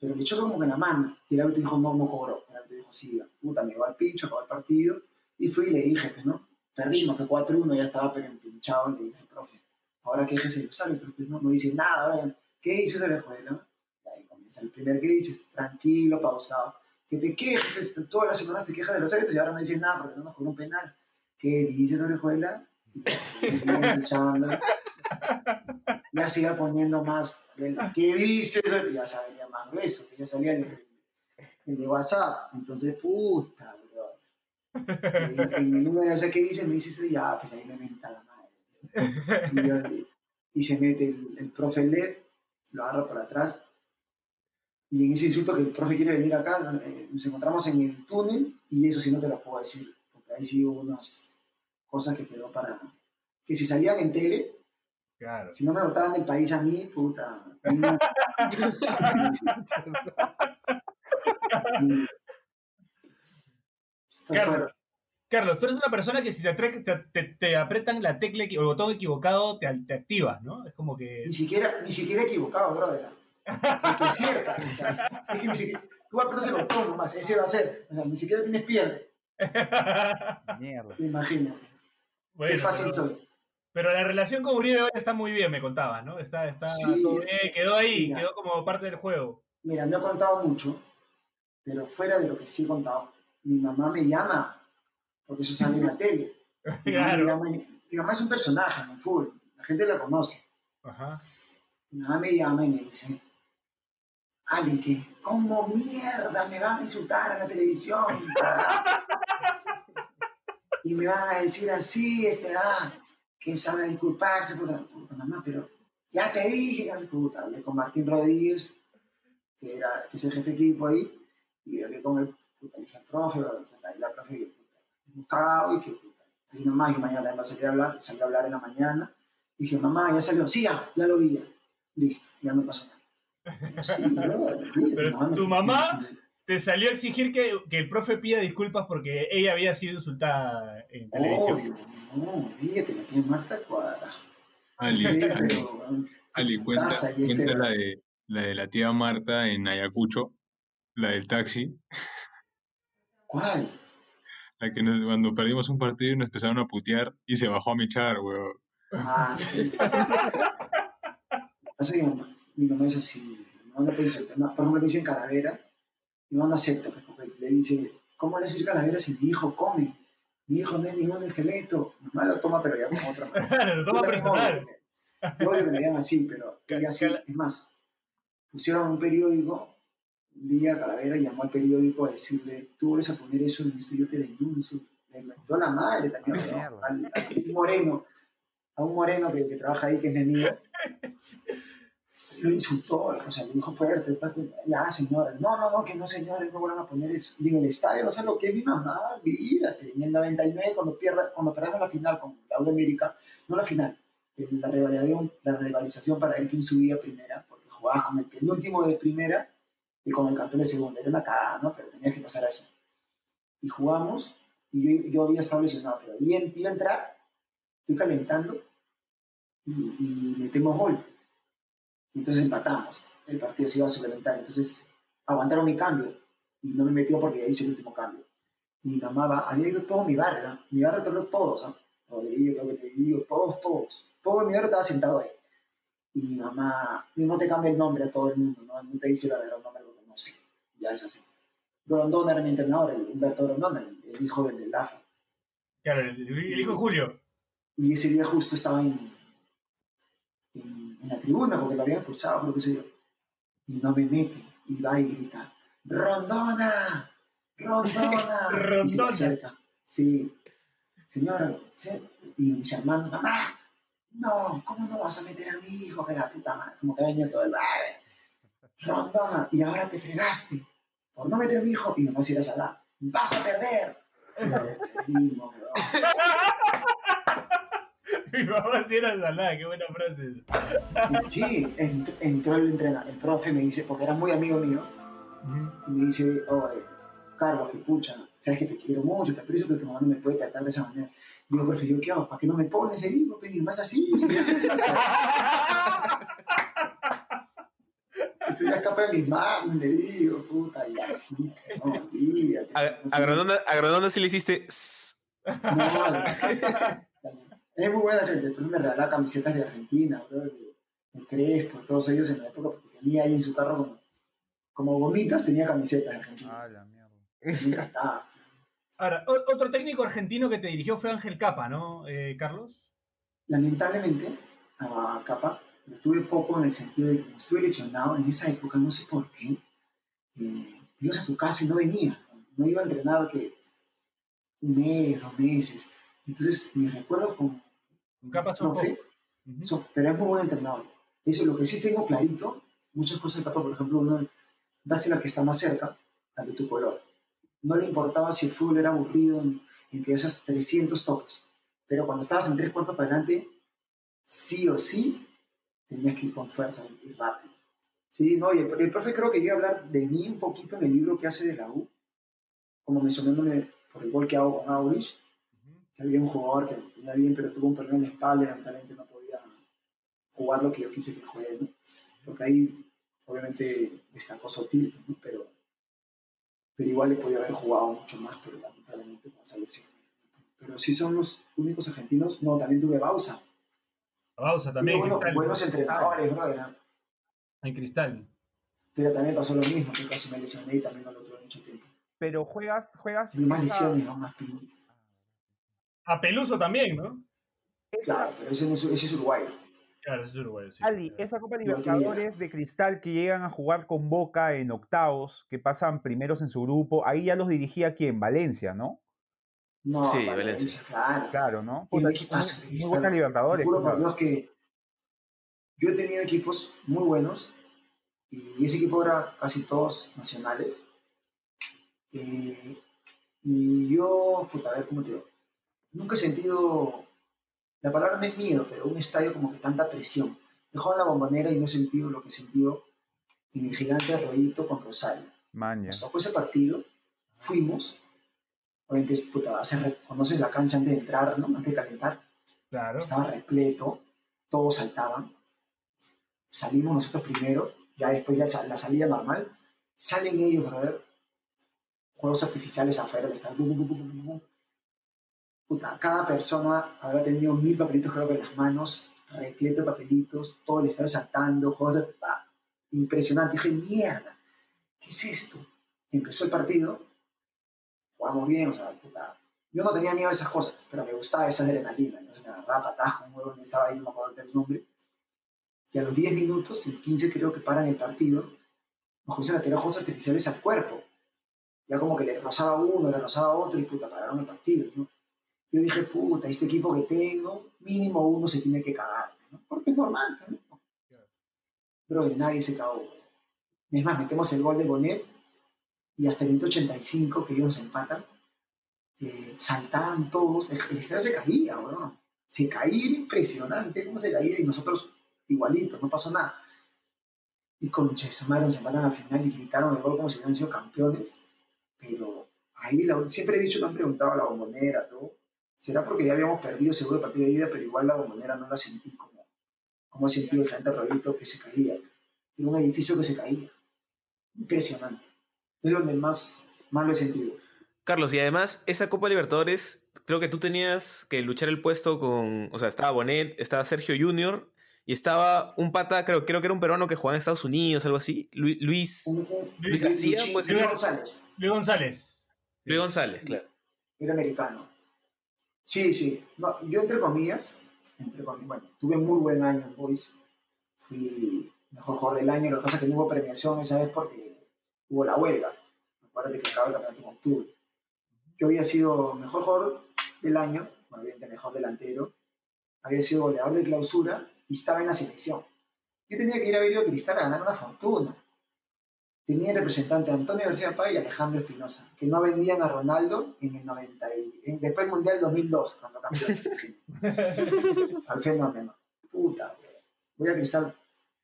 Pero le choca como que en la mano. Y el árbitro dijo, no, no cobró. El árbitro dijo, sí, ya, puta, me va al pincho, acabó el partido. Y fui y le dije, pues, ¿no? Perdimos, que 4-1, ya estaba pero empinchado. Le dije, profe, ahora quéjese de los árbitros, pues, no, no dice nada. Ahora, ¿qué dices de la escuela? Y ahí comienza el primer que dices, tranquilo, pausado. Que te quejes, todas las semanas te quejas de los árbitros y ahora no dices nada porque no nos cobró un penal. ¿Qué dices, orejuela? Ya iba poniendo más. el, ¿Qué dices? Ya salía más grueso, ya salía el, el de WhatsApp. Entonces, puta, bro. Y, y mi número, no sé qué dice, me dice eso, y ya, pues ahí me menta la madre. Y, yo- y se mete el, el profe Led, lo agarra por atrás. Y en ese insulto que el profe quiere venir acá, eh, nos encontramos en el túnel, y eso sí no te lo puedo decir, porque ahí sí hubo unas cosas que quedó para. que si salían en tele, Claro. si no me votaban del país a mí, puta. <laughs> no. Carlos. Carlos, tú eres una persona que si te, te, te- apretan la tecla o el botón equivocado, te, te activas, ¿no? Es como que. Ni siquiera, ni siquiera equivocado, brother. Es que es cierto. o sea, es que ni siquiera. Tú apretas el botón nomás, ese va a ser. O sea, ni siquiera tienes pierde. Mierda. Imagínate. Bueno, Qué fácil pero, soy. pero la relación con Uribe ahora está muy bien, me contabas, ¿no? Está, está Sí, todo bien, quedó ahí, mira. quedó como parte del juego. Mira, no he contado mucho, pero fuera de lo que sí he contado, mi mamá me llama porque eso sale en la tele. <laughs> Mi mamá, Claro. mi mamá- mi mamá es un personaje en el fútbol, la gente la conoce. Ajá. Mi mamá me llama y me dice, Ali, que ¿cómo mierda me van a insultar en la televisión? y me van a decir así, este, ah, que sabe disculparse, puta, puta mamá, pero ya te dije, ya, puta, hablé con Martín Rodríguez, que, era, que es el jefe de equipo ahí, y hablé con el, puta, le dije, profe, y la profe, que, puta, hemos cagado y que, puta, ahí nomás, y mañana a salir a hablar, salí a hablar en la mañana, dije, mamá, ya salió, sí, ya, ya lo vi, ya, listo, ya no pasó nada. Pero tu mamá- Te salió a exigir que, que el profe pida disculpas porque ella había sido insultada en televisión. Obvio, no, olvídate, la tía Marta cuadra. Ali, Sí, Ali, pero, Ali, cuenta, cuenta que- la, de, la de la tía Marta en Ayacucho, la del taxi, ¿Cuál? la que nos- cuando perdimos un partido y nos empezaron a putear y se bajó a mechar, weón. Ah, sí. Pasa que mi mamá, es así. Mi mamá no puede insultar. Por ejemplo, me dicen calavera. Mi mamá no acepta, pues, porque le dice, ¿cómo le decir calavera si mi hijo come? Mi hijo no es ningún esqueleto. Mi mamá lo toma, pero ya con otra manera. <laughs> Lo toma personal. Yo odio que me digan así, pero ella sí, Cala- es más, pusieron un periódico, un día Calavera llamó al periódico a decirle, tú vuelves a poner eso en esto, yo te denuncio. Le inventó la madre también, ¿no? Al, a un moreno, a un moreno que, que trabaja ahí, que es mi amigo. <laughs> Lo insultó, o sea, le dijo fuerte, ya señora, no, no, no, que no señores, no vuelvan a poner eso. Y en el estadio, no sé lo que es mi mamá, olvídate, en el 99, cuando, pierda, cuando perdamos la final con la de América, no la final, la rivalización, la rivalización para ver quién subía primera, porque jugabas con el penúltimo de primera y con el campeón de segunda, era una cagada, ¿no? Pero tenías que pasar así. Y jugamos, y yo, yo había estado lesionado, pero iba a entrar, estoy calentando, y, y metemos gol. Entonces empatamos, el partido se iba a suplementar, entonces aguantaron mi cambio, y no me metió porque ya hice el último cambio. Y mi mamá va, había ido todo mi barrio, mi barrio todos, todos, ¿no? Rodrigo, todo que te digo, todos, todos. Todo mi barrio estaba sentado ahí. Y mi mamá, mi mamá te cambia el nombre a todo el mundo, ¿no? No te dice el verdadero nombre porque no sé, ya es así. Grondona era mi entrenador, el Humberto Grondona, el, el hijo del, del AFA. Claro, el, el hijo de Julio. Y ese día justo estaba en, en, la tribuna porque lo habían expulsado, creo que sé yo. Y no me mete. Y va y grita, ¡Rondona! ¡Rondona! <laughs> Y se Rondona. Sí. Señora, ¿sí? y mis hermanos, mamá, no, ¿cómo no vas a meter a mi hijo? Que la puta madre, como que ha venido todo el barrio. Rondona, y ahora te fregaste por no meter a mi hijo. Y mi mamá se irá a Salah, vas a perder. Y la. <laughs> <laughs> Mi mamá sí era salada, qué buena frase. Sí, ent- entró el entrenador, el profe me dice, porque era muy amigo mío, y me dice, oye, Carlos, que pucha, sabes que te quiero mucho, te aprecio, pero tu mamá no me puede tratar de esa manera. Digo, profe, ¿yo qué hago? ¿Para qué no me pones? Le digo, pero mi mamá es así. <laughs> Estoy ya escapa de mis manos, le digo, puta, y así, no, olvídate. A, a Grondona, a Grondona sí le hiciste. "Sss". No, <laughs> es muy buena gente. Después me regalaba camisetas de Argentina, bro, de, de Crespo, todos ellos en la época, porque tenía ahí en su carro como, como gomitas, tenía camisetas de Argentina. Ah, la mierda. Me encantaba. <laughs> Ahora, otro técnico argentino que te dirigió fue Ángel Capa, ¿no, eh, Carlos? Lamentablemente, a Capa lo tuve poco en el sentido de que como estuve lesionado en esa época, no sé por qué, eh, ibas a tu casa y no venía. No iba a entrenar que un mes, dos meses. Entonces, mi recuerdo con Capa son profe, pocos. Ujú. So, pero es muy buen entrenador. Eso, lo que sí tengo clarito, muchas cosas de Capa, por ejemplo, uno, dase la que está más cerca, la de tu color. No le importaba si el fútbol era aburrido en, en que esas 300 toques, pero cuando estabas en tres cuartos para adelante, sí o sí, tenías que ir con fuerza y rápido. Sí, no, y el, el profe creo que llega a hablar de mí un poquito en el libro que hace de la U, como mencionándome por el gol que hago con Aurich, que había un jugador que tenía bien, pero tuvo un problema en la espalda y lamentablemente no podía jugar lo que yo quise que juegue, ¿no? Porque ahí, obviamente, destacó Sotil, ¿no? Pero, pero igual le podía haber jugado mucho más, pero lamentablemente con esa lesión. Pero sí son los únicos argentinos. No, también tuve Bausa. Bausa también, buenos, Cristal. buenos entrenadores, bro, era- En Cristal. pero también pasó lo mismo, que casi me lesioné y también no lo tuve mucho tiempo. Pero juegas, juegas. Tenía más lesiones, ¿no? más pin- A Peluso también, ¿no? Claro, pero ese, es- ese es uruguayo. Claro, ese es uruguayo. sí. Ali, esa Copa Libertadores de Cristal que llegan a jugar con Boca en octavos, que pasan primeros en su grupo, ahí ya los dirigía quién? Valencia, ¿no? No, Sí, Valencia, Valencia. claro. Claro, ¿no? De equipazo, de muy, buena Te Libertadores. juro por. Dios que yo he tenido equipos muy buenos y ese equipo era casi todos nacionales. Eh, y yo, puta, a ver cómo te digo. Nunca he sentido, la palabra no es miedo, pero un estadio como que tanta presión. He jugado en la bombonera y no he sentido lo que he sentido en el gigante Arroyito con Rosario. Maña. Nos tocó ese partido, fuimos, obviamente, puta, conoces la cancha antes de entrar, ¿no? Antes de calentar Claro. estaba repleto, todos saltaban. Salimos nosotros primero, ya después ya la salida normal. Salen ellos, brother. Juegos artificiales afuera, le están. Puta, cada persona habrá tenido mil papelitos, creo que en las manos, repleto de papelitos, todo el estadio saltando, juegos de. ah, impresionante. Dije, mierda, ¿qué es esto? Empezó el partido, jugamos bien, o sea, puta, yo no tenía miedo a esas cosas, pero me gustaba esa adrenalina. Entonces me agarraba patadas con un estaba ahí, no me acuerdo del nombre. Y a los 10 minutos, en 15 creo que paran el partido, nos comienzan a tirar juegos artificiales al cuerpo. Ya como que le rozaba uno, le rozaba otro y puta, pararon el partido, ¿no? Yo dije, puta, este equipo que tengo, mínimo uno se tiene que cagar, ¿no? Porque es normal, ¿no? Bro, nadie se cagó. Es más, metemos el gol de Bonet y hasta el minuto 85 que ellos nos empatan, eh, saltaban todos, el, el estadio se caía, weón. Se caía, impresionante cómo se caía y nosotros igualitos, no pasó nada. Y con Chesumaro se empatan al final y gritaron el gol como si hubieran sido campeones, pero ahí la- siempre he dicho, me han preguntado a la bombonera, todo. Será porque ya habíamos perdido seguro el partido de ida, pero igual la bombonera no la sentí como, como he sentido el gigante Rodito que se caía. Era un edificio que se caía. Impresionante. Es donde más, más lo he sentido. Carlos, y además, esa Copa Libertadores, creo que tú tenías que luchar el puesto con. O sea, estaba Bonet, estaba Sergio Junior y estaba un pata, creo, creo que era un peruano que jugaba en Estados Unidos, algo así. Lu- Luis. Luis García, Luis- pues, Luis Luis- González. Luis González. Luis González, claro. era americano. Sí, sí. No, yo, entre comillas, entre comillas, bueno, tuve muy buen año en Boys. Fui mejor jugador del año. Lo que pasa es que no hubo premiación esa vez porque hubo la huelga. Acuérdate que acaba el campeonato en octubre. Yo había sido mejor jugador del año, obviamente mejor delantero. Había sido goleador de clausura y estaba en la selección. Yo tenía que ir a Virio Cristal a ganar una fortuna. Tenía el representante Antonio García Pay y Alejandro Espinosa, que no vendían a Ronaldo en el 90 y, en- después del Mundial 2002, cuando campeó <laughs> al fenómeno. Puta, voy a Cristal,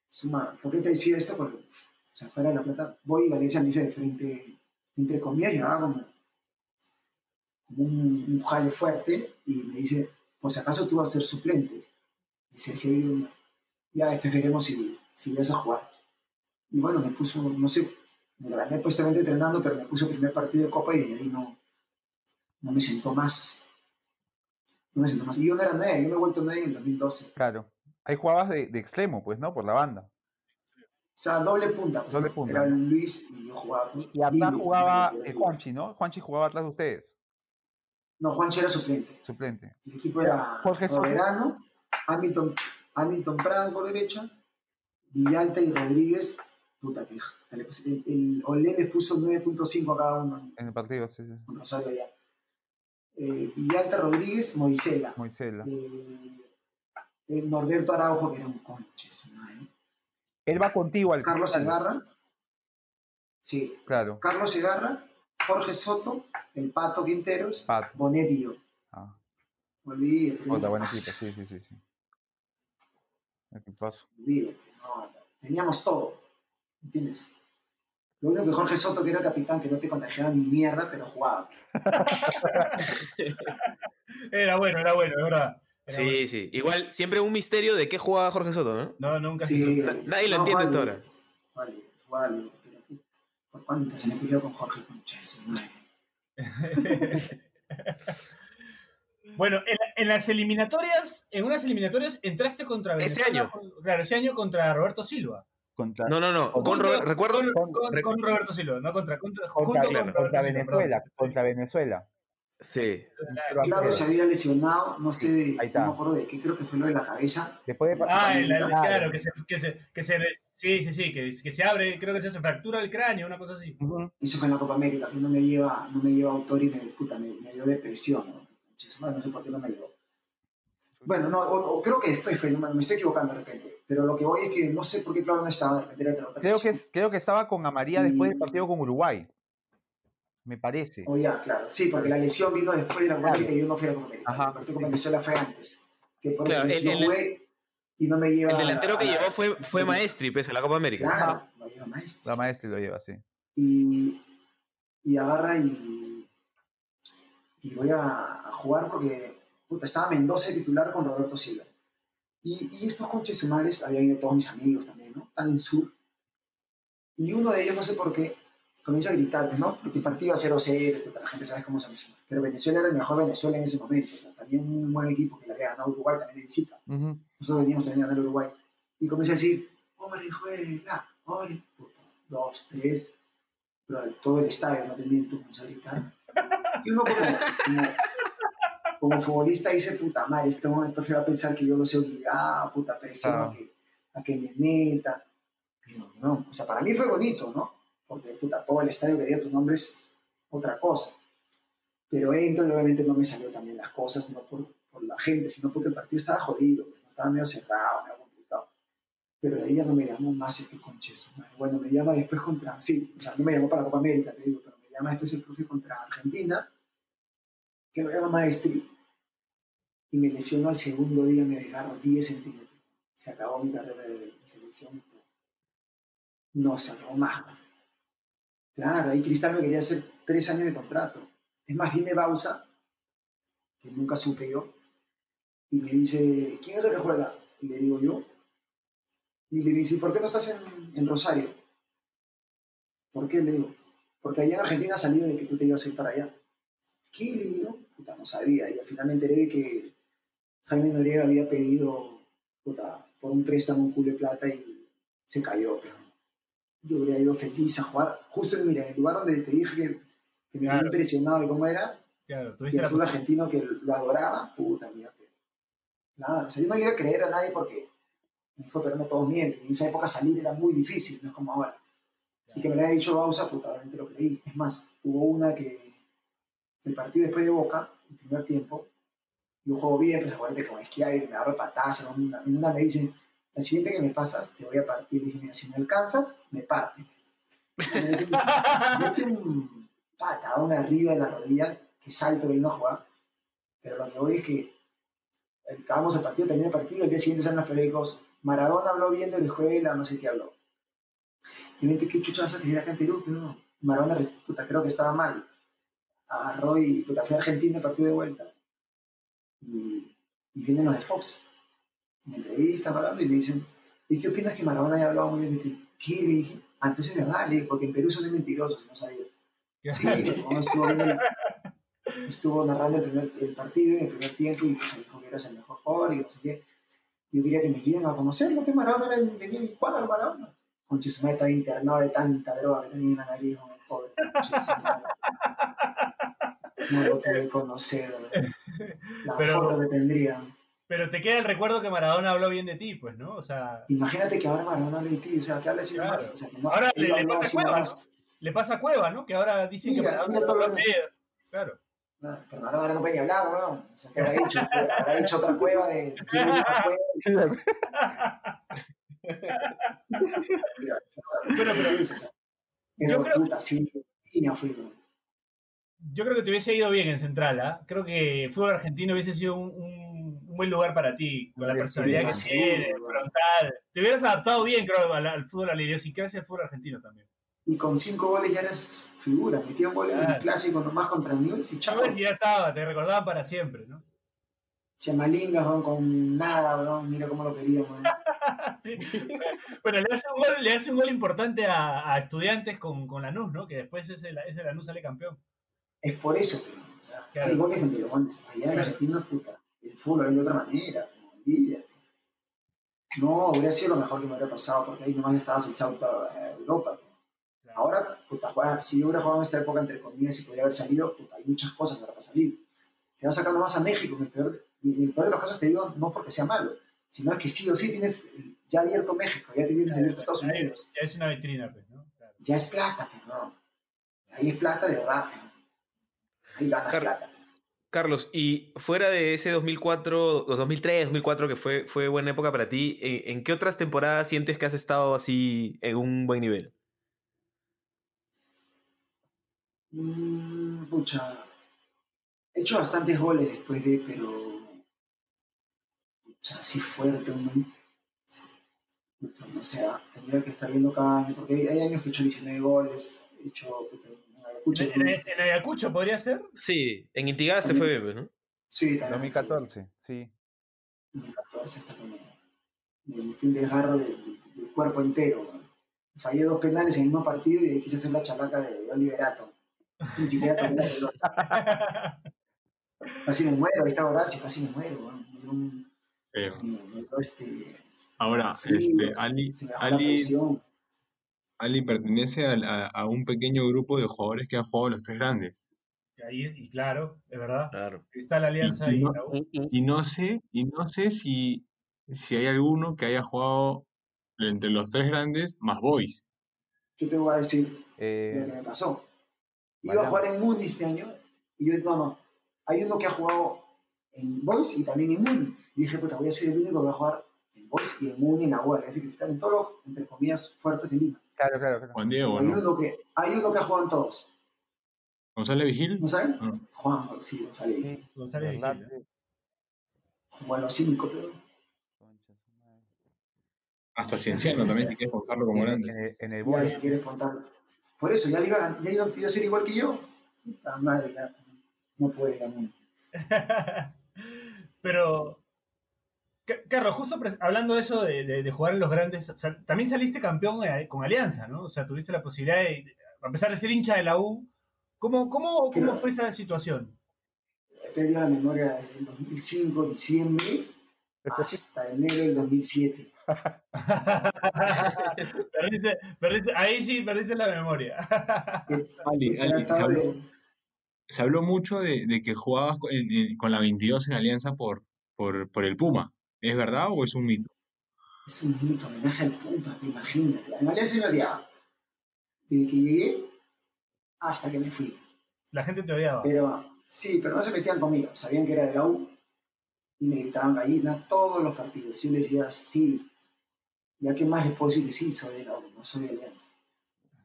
suma, ¿por qué te decía esto? Porque, o sea, fuera de la plata, voy y Valencia me dice de frente, entre comillas, llegaba como, como un, un jale fuerte y me dice, por si acaso tú vas a ser suplente de Sergio Junior. Ya después veremos si, si vas a jugar. Y bueno, me puso, no sé, me la gané puestamente entrenando, pero me puso primer partido de Copa y de ahí no, no me sentó más. No me sentó más. Y yo no era nueve, yo me he vuelto nueve en el 2012. Claro. Ahí jugabas de, de extremo, pues, ¿no? Por la banda. O sea, doble punta. pues, Doble punta. Era Luis y yo jugaba. Y, y atrás jugaba eh. Juanchi, ¿no? Juanchi jugaba atrás de ustedes, No, Juancho era suplente. suplente. El equipo era Jorge Soto. Roberano, Hamilton, Hamilton Prada por derecha, Villalta y Rodríguez. Puta que el, el Olé les puso 9.5 a cada uno En el partido, sí, sí. con Rosario allá. Eh, Villalta Rodríguez, Moisela. Moisela. Eh, eh, Norberto Araujo, que era un conche, su madre. Él va contigo al Carlos. Segarra. Sí, Claro. Carlos Segarra, Jorge Soto, el Pato Quinteros, Pato. Bonet y yo. Ah, Olvídate. otra sí, sí, sí. sí. Olvídate. No, teníamos todo. ¿Entiendes? Lo único que Jorge Soto, que era capitán, que no te contagiaba ni mierda, pero jugaba. <laughs> Era bueno, era bueno, es verdad. Era Sí, bueno. sí. Igual, siempre un misterio de qué jugaba Jorge Soto, ¿no? No, nunca se Sí, Nadie lo entiende hasta vale, ahora. Vale, vale. Pero, ¿Por cuántas se me peleó con Jorge Concha madre? <laughs> Bueno, en, en las eliminatorias, en unas eliminatorias entraste contra Ese Venezuela. año. Claro, ese año contra Roberto Silva. Contra, No, no, no. Con Robert- recuerdo. con, con- con- rec- con Roberto Silva, no contra, contra, junto claro, Venezuela. perdón. Contra Venezuela. Sí. Claudio se había lesionado, no sé, de- Ahí está. no me acuerdo de qué, creo que fue lo de la cabeza. Después de Ah, el- el- Claro. claro, que se, que se, que se, sí, sí, sí, que, que se abre, creo que se hace fractura del cráneo, una cosa así. Eso fue en la Copa América, que no me lleva, no me lleva autor y me, puta, me, me dio depresión. ¿no? No sé por qué no me llevó. Bueno, no, o, o creo que después fue, no me, estoy equivocando de repente. Pero lo que voy es que no sé por qué Claudio no estaba, de repente era otra Creo que, creo que estaba con Amaría después del partido con Uruguay. Me parece. O ya, claro. Sí, porque la lesión vino después de la Copa Claro. América y yo no fui a la Copa América. Ajá. El partido con Venezuela fue antes. Que por Claro, eso el- yo el- jugué y no me lleva... El delantero que a- llevó fue, fue Maestri, pese a la Copa América. Claro, lo lleva maestro. La maestra lo lleva así. y, y agarra y, y voy a, a jugar porque puta, estaba Mendoza de titular con Roberto Silva. Y, y estos coches semares habían ido todos mis amigos también, ¿no? Están en sur. Y uno de ellos, no sé por qué, comienza a gritar, pues, ¿no? Porque el partido iba 0-0, puta, la gente sabe cómo se emociona. Pero Venezuela era el mejor Venezuela en ese momento. O sea, también un buen equipo que le había ganado a Uruguay también de visita. Ujú. Nosotros veníamos también a ganar Uruguay. Y comencé a decir, Orejuela, Ore, puta, dos, tres. Pero todo el estadio, no te miento, comenzó a gritar. Y uno como, como, como futbolista dice, puta madre, este hombre prefiero pensar que yo lo sé obligado, puta presión Ah. a, que, a que me meta. Pero no, o sea, para mí fue bonito, ¿no? Porque, puta, todo el estadio que diga tu nombre es otra cosa. Pero entro y obviamente no me salió también las cosas, no por, por la gente, sino porque el partido estaba jodido, pues, ¿no? estaba medio cerrado, medio complicado. Pero de ahí ya no me llamó más este concheso. madre. Bueno, me llama después contra, sí, o sea, no me llamó para Copa América, te digo, pero me llama después el profe contra Argentina, que lo llama Maestri, y me lesionó al segundo día, me desgarro 10 centímetros. Se acabó mi carrera de, de selección. No se acabó más. Claro, ahí Cristal me quería hacer tres años de contrato. Es más, viene Bausa, que nunca supe yo, y me dice, ¿quién es el que juega? Y le digo yo. Y le dice, ¿por qué no estás en, en Rosario? ¿Por qué? Le digo, porque allá en Argentina salió de que tú te ibas a ir para allá. ¿Qué? Le puta, no sabía. Y al final me enteré de que Jaime Noriega había pedido, puta, por un préstamo un culo de plata y se cayó, pero yo habría ido feliz a jugar. Justo, mira, en el lugar donde te dije que, que me había Claro. impresionado de cómo era, Claro, y el fútbol argentino que lo adoraba, puta, mira que. Claro, o sea, yo no le iba a creer a nadie porque me fue perdiendo todos mienten. En esa época salir era muy difícil, no es como ahora. Y que me lo haya dicho Bausa, puta, obviamente lo creí. Es más, hubo una que el partido después de Boca, el primer tiempo, yo juego bien, pues acuérdate que con Esquiavi me agarro patas, en una, en me dicen, la siguiente que me pasas, te voy a partir. Dije, mira, si me alcanzas, me parte. Me metí un- me patadón arriba de la rodilla, que salto que vino a jugar. Pero lo que voy es que acabamos el partido, termina el partido, el día siguiente salen los periódicos, Maradona habló bien de Orejuela, no sé qué habló. Y vente, ¿qué chucha vas a tener acá en Perú? Pero Maradona, puta, creo que estaba mal. Agarró y, puta, fue a Argentina el partido de vuelta. Y, y vienen los de Fox. Y me entrevistan hablando y me dicen, ¿y qué opinas que Maradona haya hablado muy bien de ti? ¿Qué? Le dije, ah, entonces es verdad, le dije, porque en Perú son mentirosos, no sabía. Sí, <laughs> estuvo, el- estuvo narrando el, primer, el partido en el primer tiempo y me dijo que eras el mejor jugador y no sé qué. Yo quería que me lleguen a conocerlo, que Maradona era, tenía mi cuadro, Maradona. Conche, estaba internado de tanta droga que tenía en la nariz, ¿no? pobre conche, su madre. No lo pude conocer, ¿no? <laughs> la Pero- foto que tendría. Pero te queda el recuerdo que Maradona habló bien de ti, pues, ¿no? O sea, Imagínate que ahora Maradona hable de ti, o sea, que hable así Claro. más. O sea, que no, Ahora le- le pasa Cueva, nomás. le pasa a Cueva, ¿no? Que ahora dicen que Maradona habló bien. Claro. No, pero Maradona no puede ni hablar, weón. O sea, que habrá dicho, habrá dicho otra cueva de pero pero yo creo- puta, sí, niña fui, weón. Yo creo que te hubiese ido bien en Central, ¿ah? Creo que el fútbol argentino hubiese sido un, un- un buen lugar para ti, con la personalidad que sí, tiene, seguro. frontal. Te hubieras adaptado bien, creo, al, al fútbol, a la idiosincrasia del fútbol argentino también. Y con cinco goles ya eres figura. Metía un gol en Claro. el clásico nomás contra Newell's y. Chavales ya estaba, te recordaban para siempre, ¿no? Chamalingas, weón, con nada, weón. Mira cómo lo quería, weón. <laughs> Sí. Bueno, le hace un gol, le hace un gol importante a, a estudiantes con, con Lanús, ¿no? Que después ese, ese Lanús sale campeón. Es por eso, pero, o sea, Claro. hay goles donde los goles. Allá en Argentina, puta, el fútbol es de otra manera, olvídate. No, hubiera sido lo mejor que me hubiera pasado, porque ahí nomás estabas el salto a Europa. weón. Ahora, puta, juega- si yo hubiera jugado en esta época, entre comillas, y podría haber salido, puta, hay muchas cosas ahora para salir. Te vas sacando más a México, en el peor, de- y en el peor de los casos te digo, no porque sea malo, sino es que sí o sí tienes ya abierto México, ya tienes abierto Estados Unidos. Ya es una vitrina, pues, ¿no? Claro. Ya es plata, pero no. Ahí es plata de verdad, pero. Ahí ganas plata. Carlos, y fuera de ese 2004, o 2003, 2004, que fue, fue buena época para ti, ¿en, en qué otras temporadas sientes que has estado así en un buen nivel? Mm, pucha. He hecho bastantes goles después de, pero. Pucha, así fuerte, un. Puta, no sé, ah, tendría que estar viendo cada año, porque hay, años que he hecho 19 goles, he hecho. Puta, Ayacucho, ¿En, en- en Ayacucho podría ser? Sí, en Intigas te fue bien, ¿no? Sí, también. 2014, sí. 2014 hasta que me, me metí un desgarro del, del cuerpo entero. weón. Fallé dos penales en el mismo partido y quise hacer la chalaca de, de Oliverato. Ni siquiera tomé la pelota. <laughs> Casi me muero, ahí está Horacio, casi me muero. dio un- me- me dio este, Ahora, frío, este, Ali, se me bajó la Ali, presión. Ali pertenece a, a un pequeño grupo de jugadores que han jugado los tres grandes. Y ahí, y claro, es verdad. Claro. Está la alianza Y- y y no-. Y no sé, y no sé si, si hay alguno que haya jugado entre los tres grandes más boys. Yo te voy a decir lo Eh, que me pasó. Iba Vaya. a jugar en Muni este año y yo, no, no. Hay uno que ha jugado en Boys y también en Muni. Y dije, puta, voy a ser el único que va a jugar en Boys y en Muni, en la UAL, ese cristal, en todos los, entre comillas, fuertes en Lima. claro, claro, claro. Juan Diego, hay, ¿no? uno que, hay uno que ha jugado en todos. González Vigil. ¿No saben? Ah. Juan, sí, González. Sí, González Vigil, ¿eh? sí. Jugó en los cinco, pero. Hasta Cienciano también, si quieres contarlo como grande. en el, en el Ya, Boys. si quieres contar. Por eso, ya, le iba, a- ya iba, iba a ser igual que yo. La madre, ya. No puede ir a Muni. Pero, Carlos, justo hablando de eso de, de- de jugar en los grandes, o sea, también saliste campeón eh, con Alianza, ¿no? O sea, tuviste la posibilidad de, a pesar de ser hincha de la U, ¿cómo, cómo, cómo fue esa situación? He perdido la memoria desde el 2005, diciembre, hasta enero del 2007. <laughs> Perdiste- perdiste- ahí sí perdiste la memoria. He, Ali, Ali, se habló, de. se habló mucho de, de que jugabas con, en- en- con la 22 en Alianza por, por, por el Puma. ¿Es verdad o es un mito? Es un mito, homenaje al Puma, imagínate. En Alianza me odiaba. Desde que llegué hasta que me fui. La gente te odiaba. Pero sí, pero no se metían conmigo. Sabían que era de la U y me gritaban gallina todos los partidos. Yo les decía, sí. ¿Ya qué más les puedo decir que sí? Soy de la U, no soy de Alianza.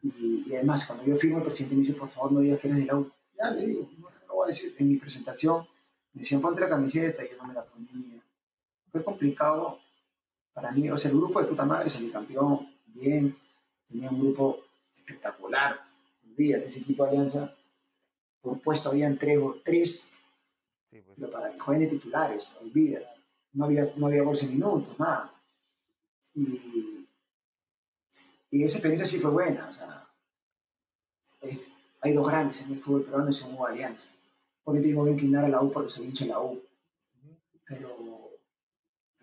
Y, y además, cuando yo firmo, el presidente me dice, por favor, no digas que eres de la U. Ya le digo, no, no lo voy a decir. En mi presentación me decían, ponte la camiseta y yo no me la ponía. Fue complicado para mí. O sea, el grupo de puta madre, salí campeón, bien. Tenía un grupo espectacular. Olvídate, ese equipo de Alianza por puesto habían tres, tres Sí, pues. pero para que jueguen de titulares, olvídate. No había, no había goles en minutos, nada. Y, y esa experiencia sí fue buena. O sea, es- hay dos grandes en el fútbol peruano y son Alianza. Obviamente yo me voy a inclinar a la U porque soy hincha de la U. Pero,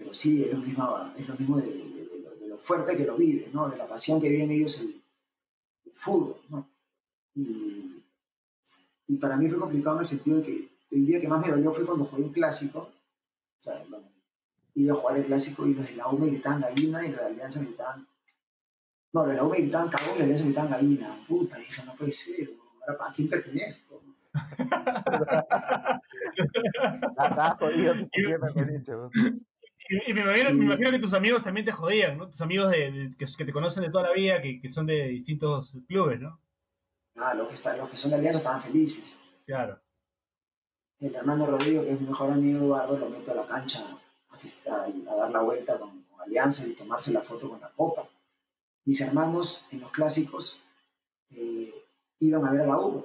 pero sí, es lo mismo, es lo mismo de, de- de lo, de lo fuerte que lo vives, ¿no? De la pasión que viven ellos el, el fútbol, ¿no? Y, y para mí fue complicado en el sentido de que el día que más me dolió fue cuando jugué un clásico. O sea, iba a jugar el clásico y los de la U me gritaban gallina y los de Alianza me gritaban. No, la U me gritaban cagón de Alianza me gritaban gallina. Puta, dije, no puede ser. Ahora, ¿para quién pertenezco? <laughs> Estaba jodido Y, y me, imagino, Sí. me imagino que tus amigos también te jodían, ¿no? Tus amigos de, de- que, que te conocen de toda la vida, que, que son de distintos clubes, ¿no? Ah, los que, están, los que son de Alianza estaban felices. Claro. El hermano Rodrigo, que es mi mejor amigo Eduardo, lo meto a la cancha a, fest- a- a dar la vuelta con, con Alianza y tomarse la foto con la copa. Mis hermanos en los clásicos eh, iban a ver a la U.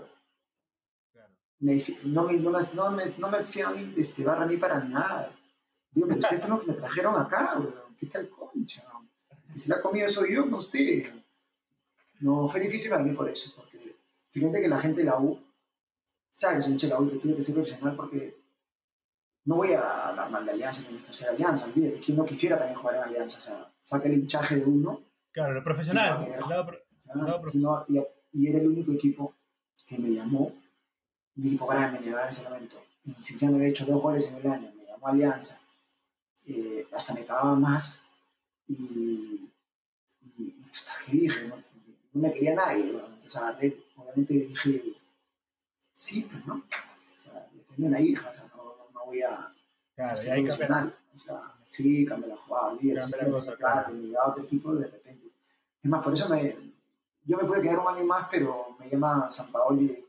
Claro. Me no, me, no, me, no, me, no me hacían este, barra a mí para nada. Digo, pero ustedes los que me trajeron acá, weón. ¿Qué tal concha? Y si la comida soy yo, no usted. No, fue difícil para mí por eso, porque fíjate que la gente de la U sabe que soy hincha de la U que tuve que ser profesional porque no voy a hablar mal de Alianza ni ser Alianza, olvídate, quien no quisiera también jugar en Alianza, o sea, saca el hinchaje de uno, Claro, lo profesional. Ah, y, no- y- y era el único equipo que me llamó, un equipo grande, me llamaba en ese momento. En Cienciano había hecho dos goles en el año, me llamó Alianza, eh, hasta me pagaba más y, y, y, puta, ¿qué dije? No, no me quería nadie, ¿no? entonces agarré, obviamente dije, sí, pues no, o sea, yo tenía una hija, o sea, no, voy a Claro, y ser profesional, o sea, sí, cambia la jugada, olvídate, sí, claro, me llegaba otro equipo de repente. Es más, por eso me, yo me pude quedar un año más, pero me llama San Paoli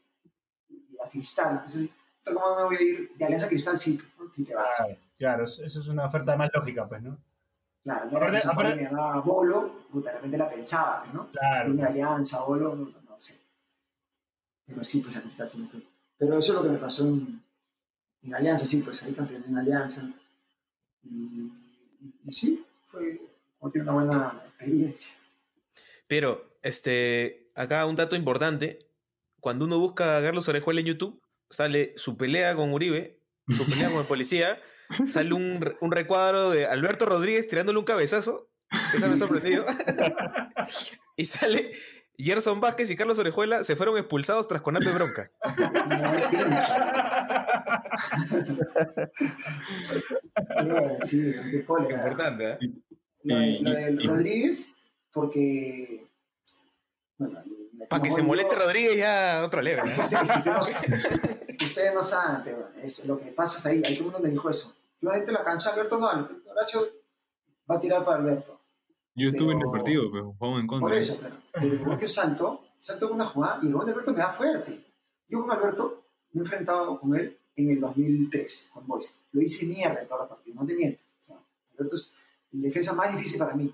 y a Cristal, entonces, ¿cómo me voy a ir? De Alianza a Cristal, sí, si te vas. Claro, eso es una oferta más lógica, pues, ¿no? Claro, no era que Aparte- me llamaba Bolo, puta, de repente la pensaba, ¿no? Claro. Irme a Alianza, Bolo, no, no, no sé. Pero sí, pues a Cristal sí me fui. Pero eso es lo que me pasó en, en Alianza, sí, pues ahí campeón en Alianza. Y, y- y sí, fue como tiene una buena experiencia. Pero, este, acá un dato importante. Cuando uno busca a Carlos Orejuela en YouTube, sale su pelea con Uribe, su pelea con el policía, <laughs> sale un, un recuadro de Alberto Rodríguez tirándole un cabezazo. Eso me ha sorprendido. <laughs> y sale Gerson Vázquez y Carlos Orejuela se fueron expulsados tras conato de bronca. Sí, de. Importante, ¿eh? Lo de, Y- lo de y- Rodríguez, porque. Bueno, Para que se moleste Rodríguez ya otro leve, ¿no? Es <laughs> que usted- es que usted no sabe- ustedes no saben, pero es lo que pasa es ahí. Ahí todo el mundo me dijo eso. Yo adentro de la cancha, Alberto no, Horacio va a tirar para Alberto. Yo estuve en el partido, pero jugamos en contra. Por eso, pero, yo salto, salto con una jugada y el gol de Alberto me da fuerte. Yo con Alberto me he enfrentado con él en el 2003, con Boys. Lo hice mierda en todos los partidos, no te miento. O sea, Alberto es el defensa más difícil para mí.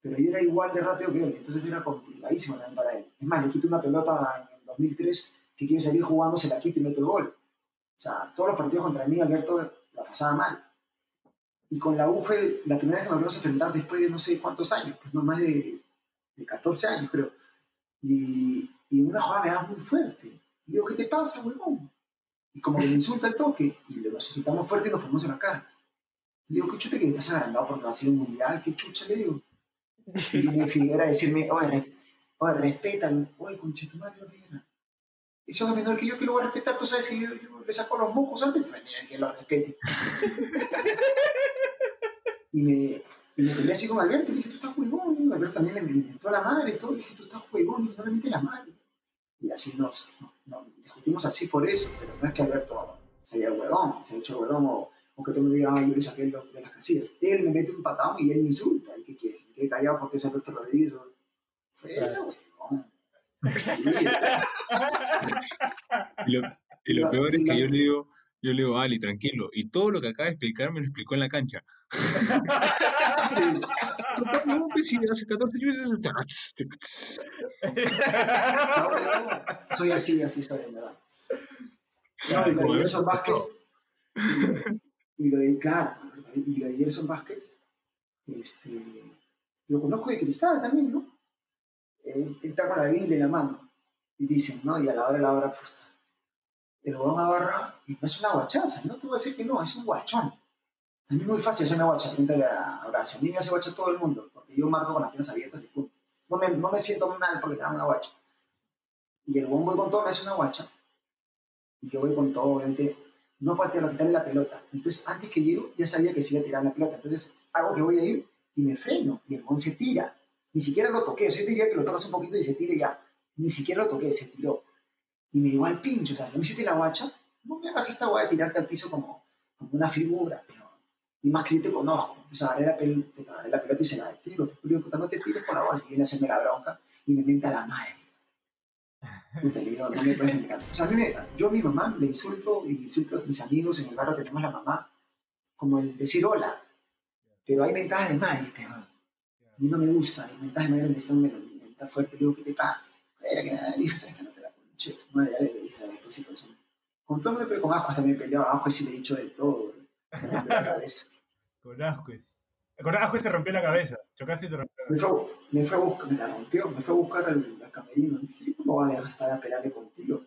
Pero yo era igual de rápido que él, entonces era complicadísimo también para él. Es más, le quito una pelota en el 2003 que quiere salir jugando, se la quito y meto el gol. O sea, todos los partidos contra mí, Alberto la pasaba mal. Y con la U fue la primera vez que nos volvimos a enfrentar después de no sé cuántos años, pues no más de, de 14 años, creo. Y, una jugada me da muy fuerte. Y digo, ¿qué te pasa, huevón? Y como que me insulta el toque, y nos insultamos fuerte y nos ponemos en la cara. Le digo, ¿qué chucha que estás agrandado porque va a ser un mundial? ¿Qué chucha le digo? Y viene Figuera a decirme, oye, re- oye respétalo. Oye, conchetumario, Figuera. Ese hombre menor que yo que lo voy a respetar, tú sabes que yo, yo le saco los mocos antes, mira, que lo respete. <laughs> y me, y me peleé así con Alberto, y le dije, tú estás huevón, digo, Alberto también me, me inventó la madre y todo, le dije, tú estás huevón, dije, no me metes la madre. Y así nos, discutimos así por eso, pero no es que Alberto se haya huevón, se ha hecho huevón, o, o que tú me digas, ay, yo le saqué de las casillas. Él me mete un patón y él me insulta, ¿y? Que quede callado porque es Alberto Rodríguez. o- Fuera, huevón. Y lo, y lo La- peor es que yo le digo, yo le digo, Ali, tranquilo. Y todo lo que acaba de explicar me lo explicó en la cancha. <laughs> No, si hace 14 años. Soy así, así soy, en verdad. No, y lo de Gerson Vázquez, y lo de, claro, y lo de Gerson Vázquez, este, lo conozco de cristal también, ¿no? Él, él está con la Biblia en la mano, y dicen, ¿no? Y a la hora de la hora, pues, el huevón agarra, y no es una guachaza, no te voy a decir que no, es un guachón. A mí es muy fácil hacerme guacha, pregúntale a Horacio, a mí me hace guacha todo el mundo, porque yo marco con las piernas abiertas y punto. No me, me siento mal porque me dan una guacha. Y el huevón voy con todo, me hace una guacha, y yo voy con todo, obviamente, no para quitarle la pelota. Entonces, antes que llego, ya sabía que se iba a tirar la pelota. Entonces, hago que voy a ir y me freno. Y el gol se tira. Ni siquiera lo toqué. Yo diría que lo tocas un poquito y se tire ya. Ni siquiera lo toqué, se tiró. Y me dio al pincho. O sea, ya me hiciste la guacha. No me hagas esta guay de tirarte al piso como, como una figura. Pero, y más que yo te conozco. Entonces, agarré la, pel agarré la pelota y se la tiro. Digo, puta, no te tires con la guay. Y viene a hacerme la bronca y me menta la madre. O sea, a mí me, yo a mi mamá le insulto y le insulto a mis amigos en el barrio, tenemos la mamá, como el decir hola. Pero hay mentadas de madre, pero mí no me gusta. Mentadas de donde están me menta fuerte, le digo, ¿qué te pasa? Era que nada, le dije, ¿sabes qué? No te la conche. Madre, ya le dije después sí, por eso. Con todo pero con Ascuas también peleado. A Ascuas sí le he dicho de todo. Me rompió la cabeza. <laughs> Con Ascuez. Con Ascuez te rompió la cabeza. Chocaste y te rompió la Me cabeza. fue, me fue a buscar, me la rompió, me fue a buscar al, al camerino. Dije, ¿cómo vas a dejar estar a pelearme contigo?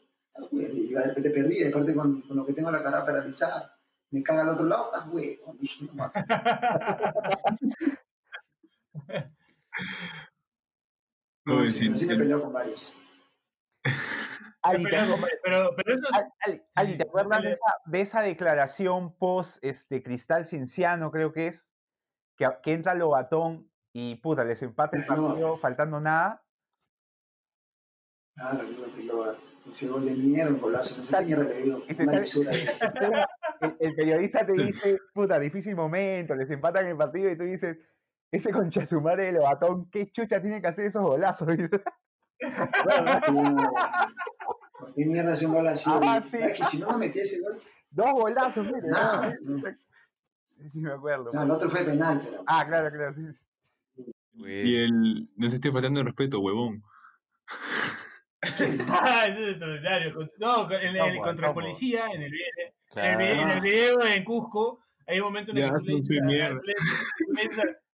Y de repente perdí, y aparte con, con lo que tengo la cara paralizada, me caga al otro lado, ah, güey. Dije, no <laughs> mames. <laughs> No, sí, sí, me con varios. Ali, ¿te, Pero, pero, pero eso. Ali, Ali, Ali, sí, ¿te acuerdas de esa, de esa declaración post este, Cristal Cienciano, creo que es? Que, que entra Lobatón y puta, les empata el <laughs> no. partido faltando nada. Claro, digo que lo ese gol de mierda, un golazo, no sé qué mierda le digo. Y te Una sale- lisura. <laughs> el, el periodista te dice, puta, difícil momento, les empatan el partido y tú dices, ese concha su madre de Lobatón, ¿qué chucha tiene que hacer esos golazos? <laughs> ¿Por <laughs> qué mierda hace un gol así? Ah, sí. Es que si no me metía ese gol, Dos golazos, mire. Nah. Sí, me acuerdo. no, el otro fue penal, pero. Ah, claro, claro, sí. Y el. No te esté faltando el respeto, huevón. <laughs> Ah, ese es extraordinario. No, en, contra el ¿Cómo? policía, en el, video- en, el, Claro. video- en el video en Cusco, hay un momento en el Ya, que tú le, no dices, soy a- mierda.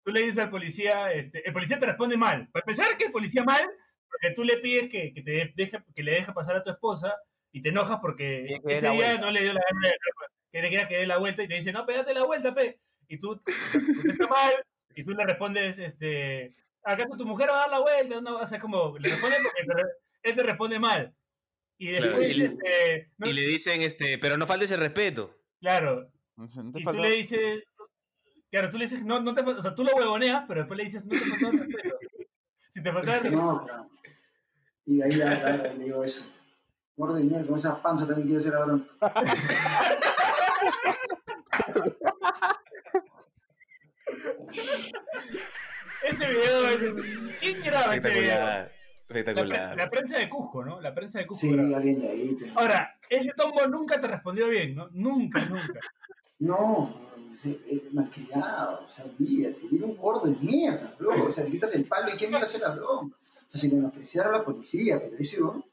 Tú le- dices al policía, este, el policía te responde mal. Para empezar, que el policía mal, porque tú le pides que, que te deje, que le deje pasar a tu esposa y te enojas porque que ese día vuelta. no le dio la gana de que le quieras que dé la vuelta y te dice, no, pégate la vuelta, pe. Y tú, tú está mal, y tú le respondes, este, ¿acaso tu mujer va a dar la vuelta? No, o sea, como, le responde porque te él te responde mal. Y Claro, después, y le- este, no- Y le dicen, este, pero no faltes el respeto. claro, No sé, no te y tú le dices, claro, tú le dices, no, no te, o sea, tú lo huevoneas, pero después le dices, no te faltó el respeto. Si te faltaba el respeto, No, claro. Y ahí ya, le digo eso. Gordo de mierda, con esa panza también quiero ser ahora. ese video, ese- ¿quién graba ese video? Espectacular. La, pre- Espectacular. la prensa de Cusco, ¿no? La prensa de Cusco. Sí, graba. alguien de ahí. pero- Ahora, ese tombo nunca te respondió bien, ¿no? Nunca, nunca. No, malcriado, o sea, olvídate, era un gordo de mierda, bro. O sea, le quitas el palo y ¿quién iba a hacer la broma? O sea, sin menospreciar a la policía, pero ese, ¿no?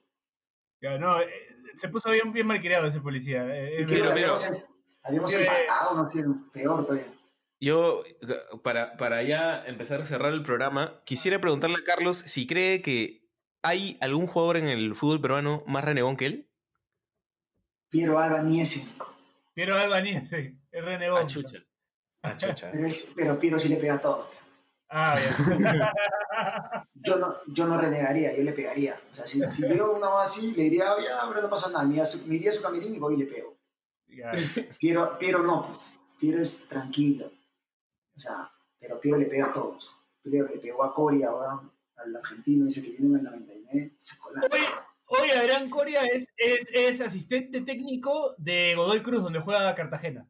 Ya, no, eh, se puso bien, bien malcriado ese policía. eh, Pero, verdad. habíamos, empatado, no sé, peor todavía. Yo, para, para ya empezar a cerrar el programa, quisiera preguntarle a Carlos si cree que hay algún jugador en el fútbol peruano más renegón que él. Piero Alba Niesen, Piero Albanese, es renegón. Ah, chucha. Ah, chucha. pero, Piero sí le pega a todo. Ah, ya. <laughs> Yo no, yo no renegaría, yo le pegaría. O sea, si, si veo una voz así, le diría, ya, pero no pasa nada, me iría a su, me iría a su caminín y voy y le pego. Piero, Piero no, pues. Piero es tranquilo. O sea, pero Piero le pega a todos. Piero le pegó a Coria, weón, al argentino, dice que vino en el 99, sacó la... Hoy Adrián Coria es, es, es asistente técnico de Godoy Cruz, donde juega Cartagena.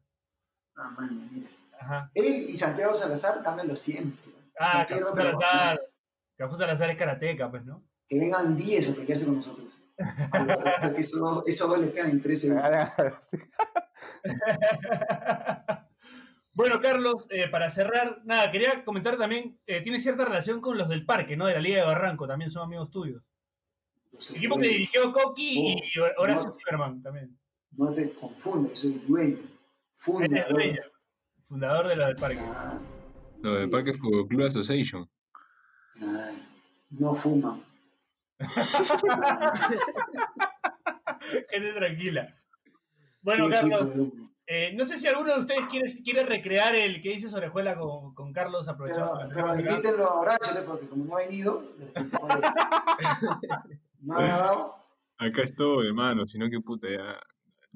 Ah, man. Ajá. Él y Santiago Salazar, dámelo siempre. Ah, Cafú Salazar. Cafú Salazar es karateca, pues, ¿no? Que vengan 10 a pelearse con nosotros. Porque esos, dos- esos dos le pegan en 13 segundos. <laughs> bueno, Carlos, eh, para cerrar, nada, quería comentar también, eh, tiene cierta relación con los del parque, ¿no? De la Liga de Barranco, también son amigos tuyos. Yo Equipo que dirigió Coqui y Horacio no. Zimmerman también. No te confundas, soy dueño. Fundador. dueño, fundador de los del parque. Ah, Lo del Parque Fútbol Club Association. ah, no fuman. <laughs> Gente tranquila. Bueno, Carlos, eh, no sé si alguno de ustedes quiere, quiere recrear el que hizo Orejuela con, con Carlos, aprovechando Pero, pero invítenlo a Horacio, porque como no ha venido, <laughs> grabado. Acá estoy, hermano, sino que puta, ya.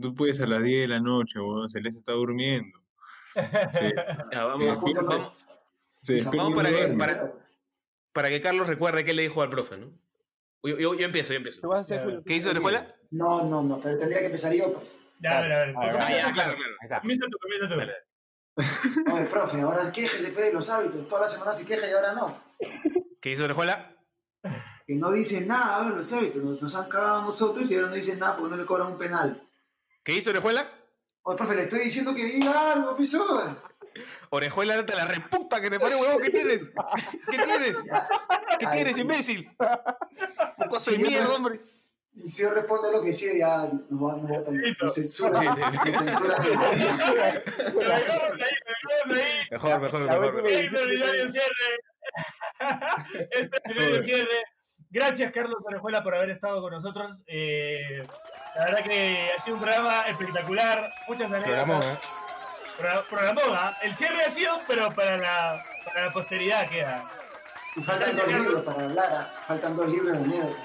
Tú puedes a las 10 de la noche, weón, Celeste está durmiendo. Sí. <laughs> Ya, vamos, no- vamos- para que- para- para que Carlos recuerde qué le dijo al profe, ¿no? Yo, yo- yo empiezo, yo empiezo. ¿Tú vas a hacer Ya. Julio? ¿Qué hizo Orejuela? No, no, no, pero tendría que empezar yo, pues. Ya, a ver, a ver. Ah, ya. Ah, Comienza ya, claro, claro. Ahí está. Comienza tú, comienza tú. Dale. Oye, profe, ahora pues, de los hábitos. Toda la semana se queja y ahora no. ¿Qué hizo Orejuela? <laughs> Que no dicen nada, ahora los hábitos. Nos, nos han cagado a nosotros y ahora no dicen nada porque no le cobran un penal. ¿Qué hizo Orejuela? Oye, profe, le estoy diciendo que diga algo, piso. Orejuela, te la reputa que te pone huevón, ¿qué tienes? ¿Qué tienes? ¿Qué Ay, tienes, imbécil? Un cosa de mierda, hombre. Y si yo respondo lo que sí, ya nos va, nos votan. Listo. Nos ahí. Mejor, mejor, mejor. Extraordinario cierre. Extraordinario cierre. Gracias, Carlos Orejuela, por haber estado con nosotros. Eh, la verdad que ha sido un programa espectacular. Muchas Programón, anécdotas. ¿eh? ¿ah? El cierre ha sido, pero para la, para la posteridad queda. Y faltan dos libros para hablar, ah, faltan dos libros de anécdotas.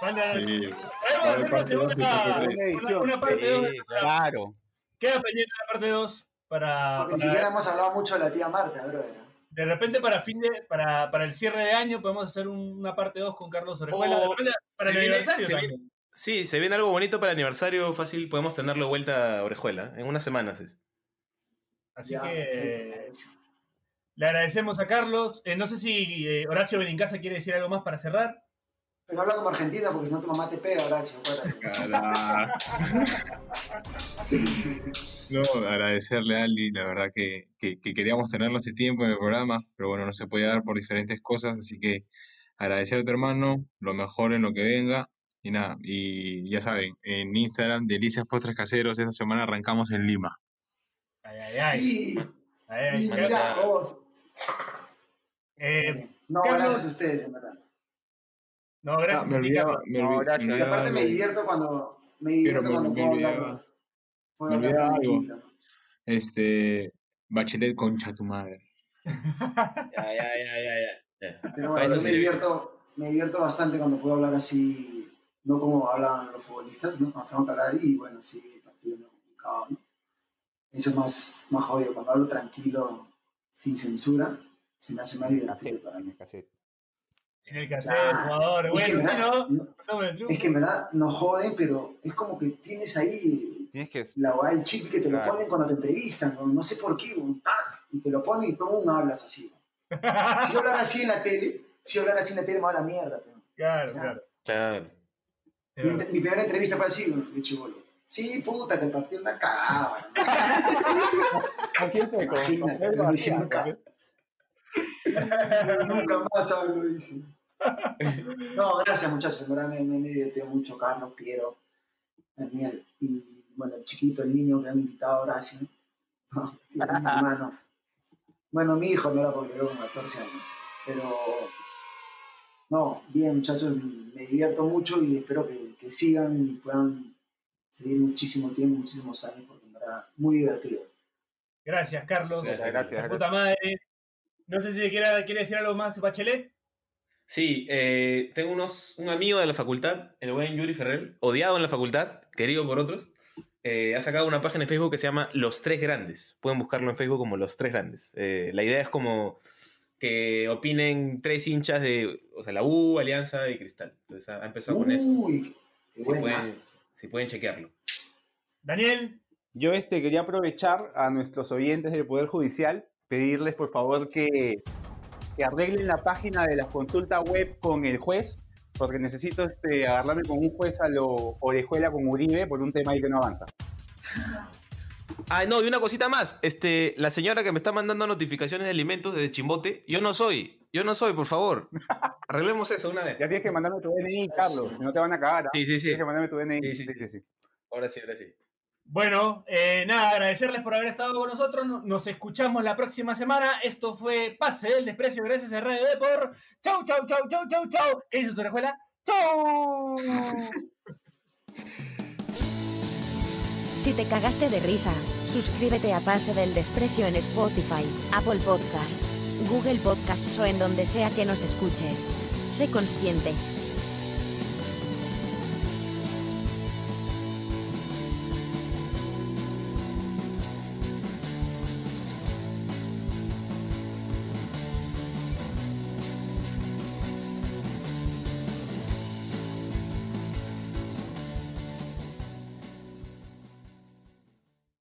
Falta- Sí. Ahí vamos a hacer una dos. Una edición. una parte dos. Sí, claro. Claro. Queda pendiente la parte 2 para, Porque ni para- siquiera hemos hablado mucho de la tía Marta, brother. De repente para fin de para, para el cierre de año podemos hacer un- una parte 2 con Carlos Orejuela. Oh, De para el viene- aniversario se viene- también. Sí, se viene algo bonito para el aniversario. Fácil, podemos tenerlo vuelta a Orejuela. En unas semanas. es. Así Ya, que le agradecemos a Carlos. Eh, no sé si eh, Horacio Benincasa quiere decir algo más para cerrar. Pero habla como argentina porque si no tu mamá te pega, Horacio. <laughs> No, agradecerle a Ali, la verdad que, que, que queríamos tenerlo este tiempo en el programa, pero bueno, no se puede dar por diferentes cosas, así que agradecer a tu hermano, lo mejor en lo que venga, y nada, y ya saben, en Instagram, Delicias Postres Caseros, esta semana arrancamos en Lima. Ay, ay, ay. Y, Ay, ay, y ay. mira, vos. Eh, No, Carlos- gracias a ustedes, en verdad. no, gracias Ah, me olvidaba, me No, olvi- gracias. me Y olvidaba aparte me divierto cuando, me Pero divierto me- cuando me puedo olvidaba- hablar, puedo me hablar olvidaba algo. tranquilo. Este, Bachelet concha tu madre. Ya, ya, ya, ya, ya. Pero Para bueno, eso yo me sí. divierto, me divierto bastante cuando puedo hablar así, no como hablan los futbolistas, ¿no? Cuando tengo que hablar y bueno, sí, el partido me complicado, ¿no? Eso es más, más jodido, cuando hablo tranquilo, sin censura, se me hace más divertido para mí. Sin el cassette, Ah, jugador. Es que, Bueno, en si verdad, no, no- triunfo. es que en verdad nos joden, pero es como que tienes ahí Tienes que. la hueá del chip que te lo ponen cuando te entrevistan, ¿no? no sé por qué, un tac, y te lo ponen y tú hablas así. Si yo hablara así en la tele, si yo hablara así en la tele me va a la mierda. pero- Claro, claro. Claro. Mi, mi primera entrevista fue así, de chivolo. Sí, puta, que el partido una cagada. ¿Con <laughs> quién? Con- Imagínate, lo dije nunca. ¿no? Nunca más hablo, dije. No, gracias muchachos, en verdad me, me, me mucho Carlos, Piero, Daniel y bueno, el chiquito, el niño que han invitado, Horacio. No, y a mi hermano. Bueno, mi hijo no era porque era con 14 años, pero no, bien muchachos, me divierto mucho y espero que, que sigan y puedan seguir muchísimo tiempo, muchísimos años, porque en verdad muy divertido. Gracias, Carlos. Gracias, gracias, La puta madre. No sé si quiere, quiere decir algo más, Bachelet. Sí, eh, tengo unos, un amigo de la facultad, el buen Yuri Ferrer, odiado en la facultad, querido por otros. Eh, ha sacado una página en Facebook que se llama Los Tres Grandes. Pueden buscarlo en Facebook como Los Tres Grandes. Eh, la idea es como que opinen tres hinchas de, o sea, la U, Alianza y Cristal. Entonces ha, ha empezado con eso. Uy, pueden, si pueden chequearlo. Daniel. Yo este, quería aprovechar a nuestros oyentes del Poder Judicial, pedirles por favor que, que arreglen la página de la consulta web con el juez, porque necesito este, agarrarme con un juez a lo orejuela con Uribe por un tema ahí que no avanza. Ah, no, y una cosita más. Este, la señora que me está mandando notificaciones de alimentos desde Chimbote, yo no soy. Yo no soy, por favor. <laughs> Arreglemos eso una vez. Ya tienes que mandarme tu DNI, Carlos, no te van a cagar. ¿ah? Sí, sí, sí. Tienes que mandarme tu DNI. Sí, Sí, sí. sí, sí. Ahora sí, ahora sí. Bueno, eh, nada, agradecerles por haber estado con nosotros. No- Nos escuchamos la próxima semana. Esto fue Pase del Desprecio. Gracias a Radio Depor. Chau, chau, chau, chau, chau, chau. ¿Qué dice su orejuela? ¡Chau! <laughs> Si te cagaste de risa, suscríbete a Pase del Desprecio en Spotify, Apple Podcasts, Google Podcasts o en donde sea que nos escuches. Sé consciente,